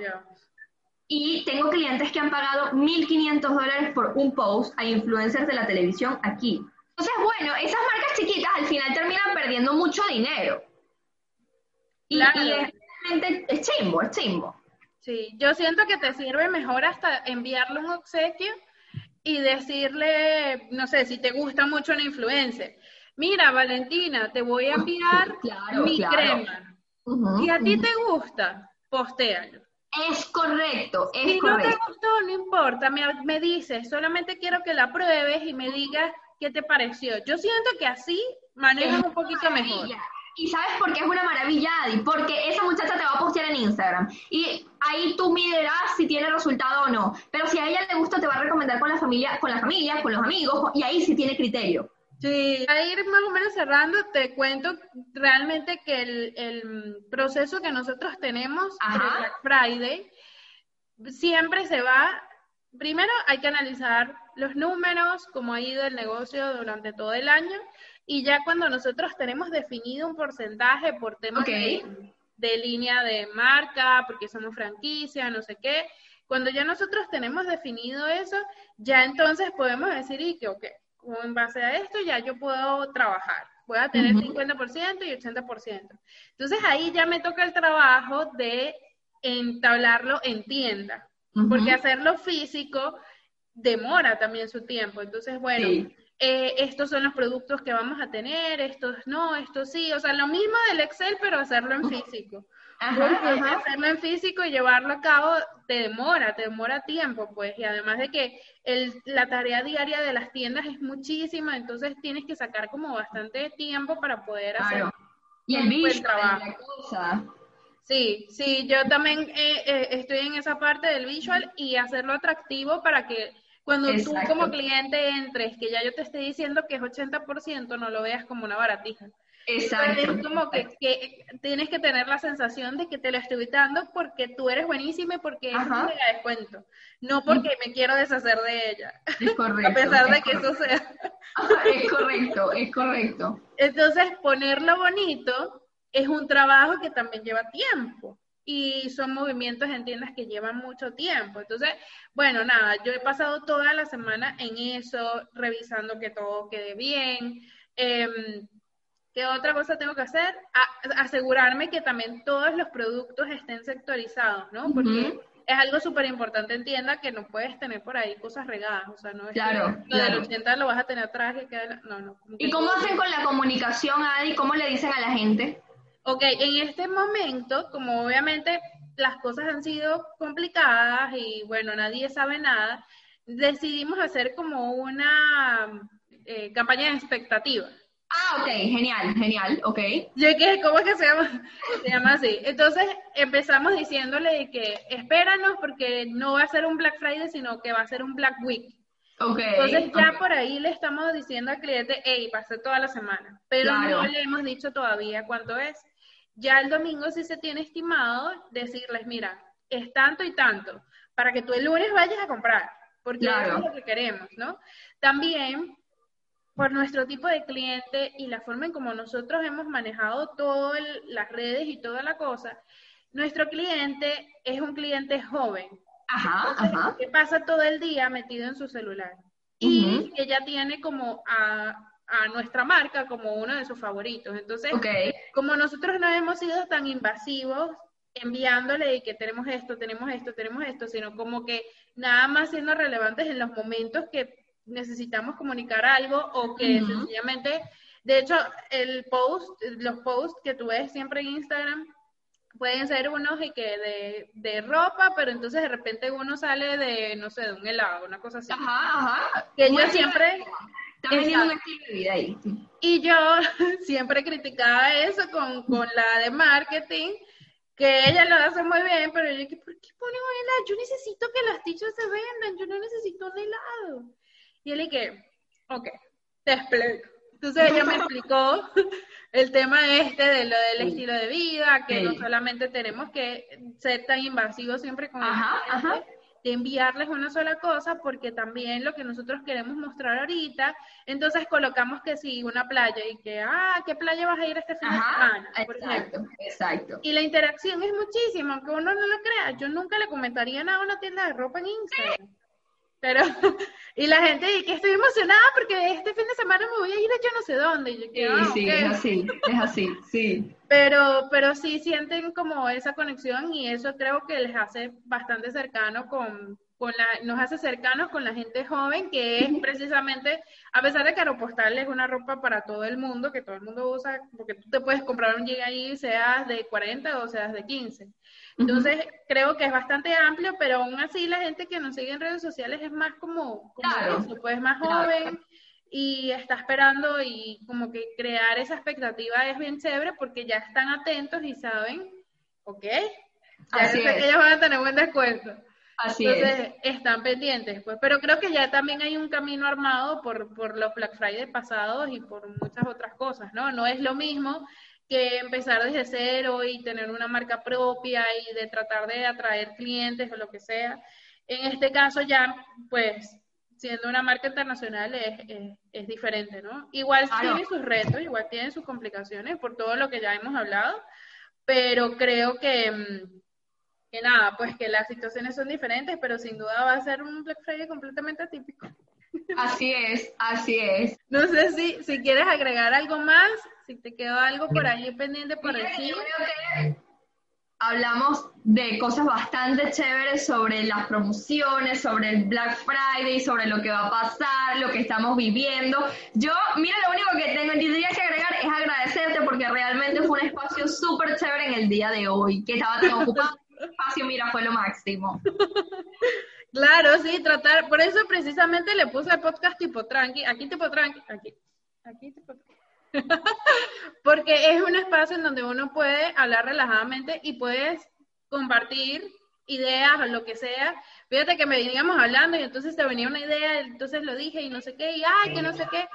Y tengo clientes que han pagado 1.500 dólares por un post a influencers de la televisión aquí. Entonces, bueno, esas marcas chiquitas al final terminan perdiendo mucho dinero. Y, es, es chimbo, es chimbo. Sí, yo siento que te sirve mejor hasta enviarle un obsequio y decirle, no sé, si te gusta mucho una influencer, mira, Valentina, te voy a enviar mi crema. Si a ti te gusta, postéalo. Es correcto, es si correcto. no te gustó, no importa, me, me dices, solamente quiero que la pruebes y me digas qué te pareció. Yo siento que así manejas un poquito mejor. ¿Y sabes por qué es una maravilla, Adi? Porque esa muchacha te va a postear en Instagram. Y ahí tú miderás si tiene resultado o no. Pero si a ella le gusta, te va a recomendar con la familia, con la familia, con los amigos, y ahí sí tiene criterio. Sí, a ir más o menos cerrando, te cuento realmente que el, proceso que nosotros tenemos en Black Friday siempre se va, primero hay que analizar los números, cómo ha ido el negocio durante todo el año, y ya cuando nosotros tenemos definido un porcentaje por temas de, línea de marca, porque somos franquicia, no sé qué, cuando ya nosotros tenemos definido eso, ya entonces podemos decir, y que, ok, en base a esto ya yo puedo trabajar. Voy a tener 50% y 80%. Entonces ahí ya me toca el trabajo de entablarlo en tienda, porque hacerlo físico demora también su tiempo. Entonces, bueno, eh, estos son los productos que vamos a tener, estos no, estos sí, o sea, lo mismo del Excel, pero hacerlo en físico. Hacerlo en físico y llevarlo a cabo te demora, te demora tiempo, pues, y además de que el, la tarea diaria de las tiendas es muchísima, entonces tienes que sacar como bastante tiempo para poder hacer y el buen trabajo. Sí, sí, yo también eh, eh, estoy en esa parte del visual y hacerlo atractivo para que cuando tú como cliente entres, que ya yo te esté diciendo que es 80%, no lo veas como una baratija. Exacto. Es como que, tienes que tener la sensación de que te lo estoy dando porque tú eres buenísima y porque es un descuento, no porque me quiero deshacer de ella. Es correcto. A pesar de que eso sea. es correcto, es correcto. Entonces, ponerlo bonito es un trabajo que también lleva tiempo y son movimientos en tiendas que llevan mucho tiempo. Entonces, bueno, nada, yo he pasado toda la semana en eso, revisando que todo quede bien. Eh, ¿Qué otra cosa tengo que hacer? asegurarme que también todos los productos estén sectorizados, ¿no? Porque es algo súper importante en tienda que no puedes tener por ahí cosas regadas. O sea, no es claro, que lo del 80 lo vas a tener atrás. Que no, no. ¿Y cómo hacen con la comunicación, Adi? ¿Cómo le dicen a la gente? Ok, en este momento, como obviamente las cosas han sido complicadas y bueno, nadie sabe nada, decidimos hacer como una eh, campaña de expectativa. Ah, ok, genial, genial, ok. Yo que, ¿cómo es que se llama? Se llama así. Entonces empezamos diciéndole que espéranos porque no va a ser un Black Friday, sino que va a ser un Black Week. Okay, Entonces ya por ahí le estamos diciendo al cliente, hey, va a ser toda la semana, pero no le hemos dicho todavía cuánto es. Ya el domingo sí se tiene estimado decirles, mira, es tanto y tanto, para que tú el lunes vayas a comprar, porque eso es lo que queremos, ¿no? También, por nuestro tipo de cliente y la forma en como nosotros hemos manejado todas las redes y toda la cosa, nuestro cliente es un cliente joven. Ajá, ajá. Que pasa todo el día metido en su celular. Y ya tiene como a a nuestra marca como uno de sus favoritos. Entonces, como nosotros no hemos sido tan invasivos enviándole que tenemos esto, tenemos esto, tenemos esto, sino como que nada más siendo relevantes en los momentos que necesitamos comunicar algo o que sencillamente, de hecho, el post, los posts que tú ves siempre en Instagram pueden ser unos y que de, de ropa, pero entonces de repente uno sale de, no sé, de un helado, una cosa así. Ajá, ajá. Que yo siempre, ahí. Y yo siempre criticaba eso con, con la de marketing, que ella lo hace muy bien, pero yo que ¿por qué ponen un helado? Yo necesito que las tichos se vendan, yo no necesito un helado. Y él que, ok, te explico. Entonces ella me explicó el tema este de lo del estilo de vida, que no solamente tenemos que ser tan invasivos siempre con ajá, ajá de enviarles una sola cosa, porque también lo que nosotros queremos mostrar ahorita, entonces colocamos que sí, una playa y que, ah, ¿qué playa vas a ir este fin de semana? exacto, exacto. Y la interacción es muchísima, aunque uno no lo crea. Yo nunca le comentaría nada a una tienda de ropa en Instagram. Pero, y la gente dice que estoy emocionada porque este fin de semana me voy a ir a yo no sé dónde. Y yo, sí, ah, sí, es así, es así, sí. Pero, pero sí sienten como esa conexión y eso creo que les hace bastante cercano con, con la, nos hace cercanos con la gente joven, que es precisamente, a pesar de que Aeropostal es una ropa para todo el mundo, que todo el mundo usa, porque tú te puedes comprar un llega ahí, seas de 40 o seas de 15. Entonces, creo que es bastante amplio, pero aún así la gente que nos sigue en redes sociales es más como, como pues más joven y está esperando y como que crear esa expectativa es bien chévere porque ya están atentos y saben, ok, ya sé que ellos van a tener buen descuento. Así Entonces, están pendientes, pues, pero creo que ya también hay un camino armado por, por los Black Friday pasados y por muchas otras cosas, ¿no? No es lo mismo que empezar desde cero y tener una marca propia y de tratar de atraer clientes o lo que sea. En este caso ya, pues, siendo una marca internacional es, es, diferente, ¿no? Igual tiene sus retos, igual tiene sus complicaciones por todo lo que ya hemos hablado, pero creo que, mm, que nada, pues que las situaciones son diferentes, pero sin duda va a ser un Black Friday completamente atípico. Así es, así es. No sé si, si quieres agregar algo más, si te quedó algo por ahí pendiente por decir. Yo creo que hablamos de cosas bastante chéveres sobre las promociones, sobre el Black Friday, sobre lo que va a pasar, lo que estamos viviendo. Yo, mira, lo único que tengo tendría que agregar es agradecerte porque realmente fue un espacio súper chévere en el día de hoy, que estaba tan ocupado. Espacio, mira, fue lo máximo. Claro, sí, tratar, por eso precisamente le puse el podcast tipo tranqui, aquí tipo tranqui, aquí, aquí tipo tranqui. Porque es un espacio en donde uno puede hablar relajadamente y puedes compartir ideas o lo que sea. Fíjate que me veníamos hablando y entonces te venía una idea, entonces lo dije y no sé qué, y ay, que no sé qué.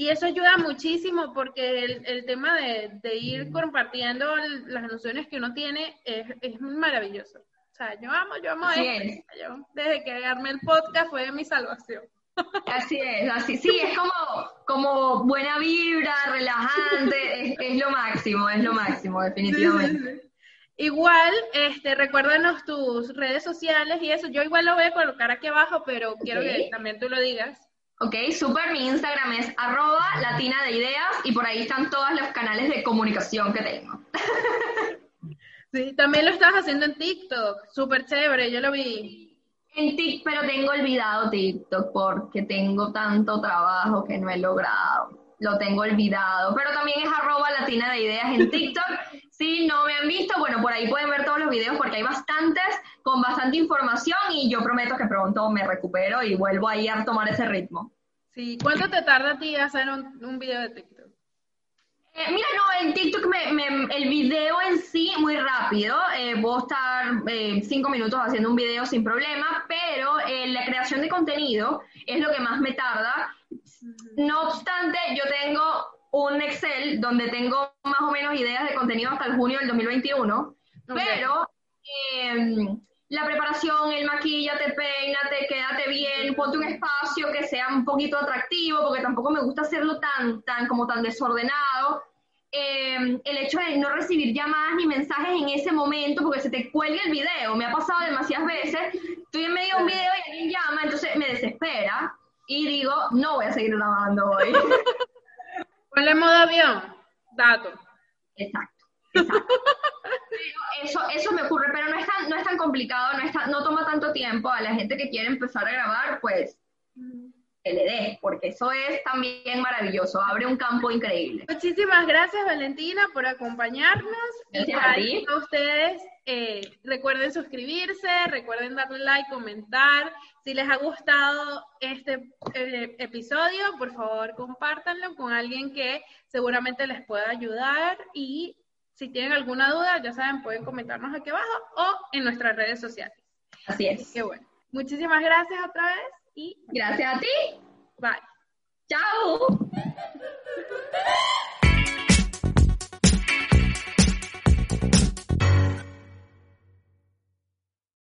Y eso ayuda muchísimo porque el, el tema de, de, ir compartiendo las nociones que uno tiene es, es maravilloso sea, yo amo, yo amo esto. Yo, desde que armé el podcast fue mi salvación. Así es, así, sí, es como, como buena vibra, relajante, es, lo máximo, es lo máximo, definitivamente. Igual, este, recuérdanos tus redes sociales y eso, yo igual lo voy a colocar aquí abajo, pero quiero que también tú lo digas. Ok, súper, mi Instagram es arroba latina de ideas y por ahí están todos los canales de comunicación que tengo. Sí, también lo estás haciendo en TikTok, súper chévere, yo lo vi. En TikTok, pero tengo olvidado TikTok porque tengo tanto trabajo que no he logrado. Lo tengo olvidado, pero también es arroba latina de ideas en TikTok. Si no me han visto, bueno, por ahí pueden ver todos los videos porque hay bastantes, con bastante información y yo prometo que pronto me recupero y vuelvo ahí a tomar ese ritmo. Sí, ¿cuánto te tarda a ti hacer un, un video de TikTok? Eh, mira, no, en TikTok el video en sí muy rápido. Eh, puedo estar eh, cinco minutos haciendo un video sin problema, pero la creación de contenido es lo que más me tarda. No obstante, yo tengo un Excel donde tengo más o menos ideas de contenido hasta el junio del 2021, pero em, la preparación, el maquillate, peínate, quédate bien, ponte un espacio que sea un poquito atractivo, porque tampoco me gusta hacerlo tan, tan, como tan desordenado. Em, el hecho de no recibir llamadas ni mensajes en ese momento porque se te cuelga el video. Me ha pasado demasiadas veces. Estoy en medio de un video y alguien llama, entonces me desespera y digo, no voy a seguir grabando hoy. Ponle modo avión, dato. Exacto. Exacto. eso, eso me ocurre, pero no es tan, no es tan complicado, no, está, no toma tanto tiempo. A la gente que quiere empezar a grabar, pues que le des, porque eso es también maravilloso, abre un campo increíble. Muchísimas gracias Valentina por acompañarnos. Gracias a ti. A ustedes eh, recuerden suscribirse, recuerden darle like, comentar. Si les ha gustado este eh, episodio, por favor compártanlo con alguien que seguramente les pueda ayudar y si tienen alguna duda, ya saben, pueden comentarnos aquí abajo o en nuestras redes sociales. Así es. Qué bueno. Muchísimas gracias otra vez y gracias a ti. Bye. Chao.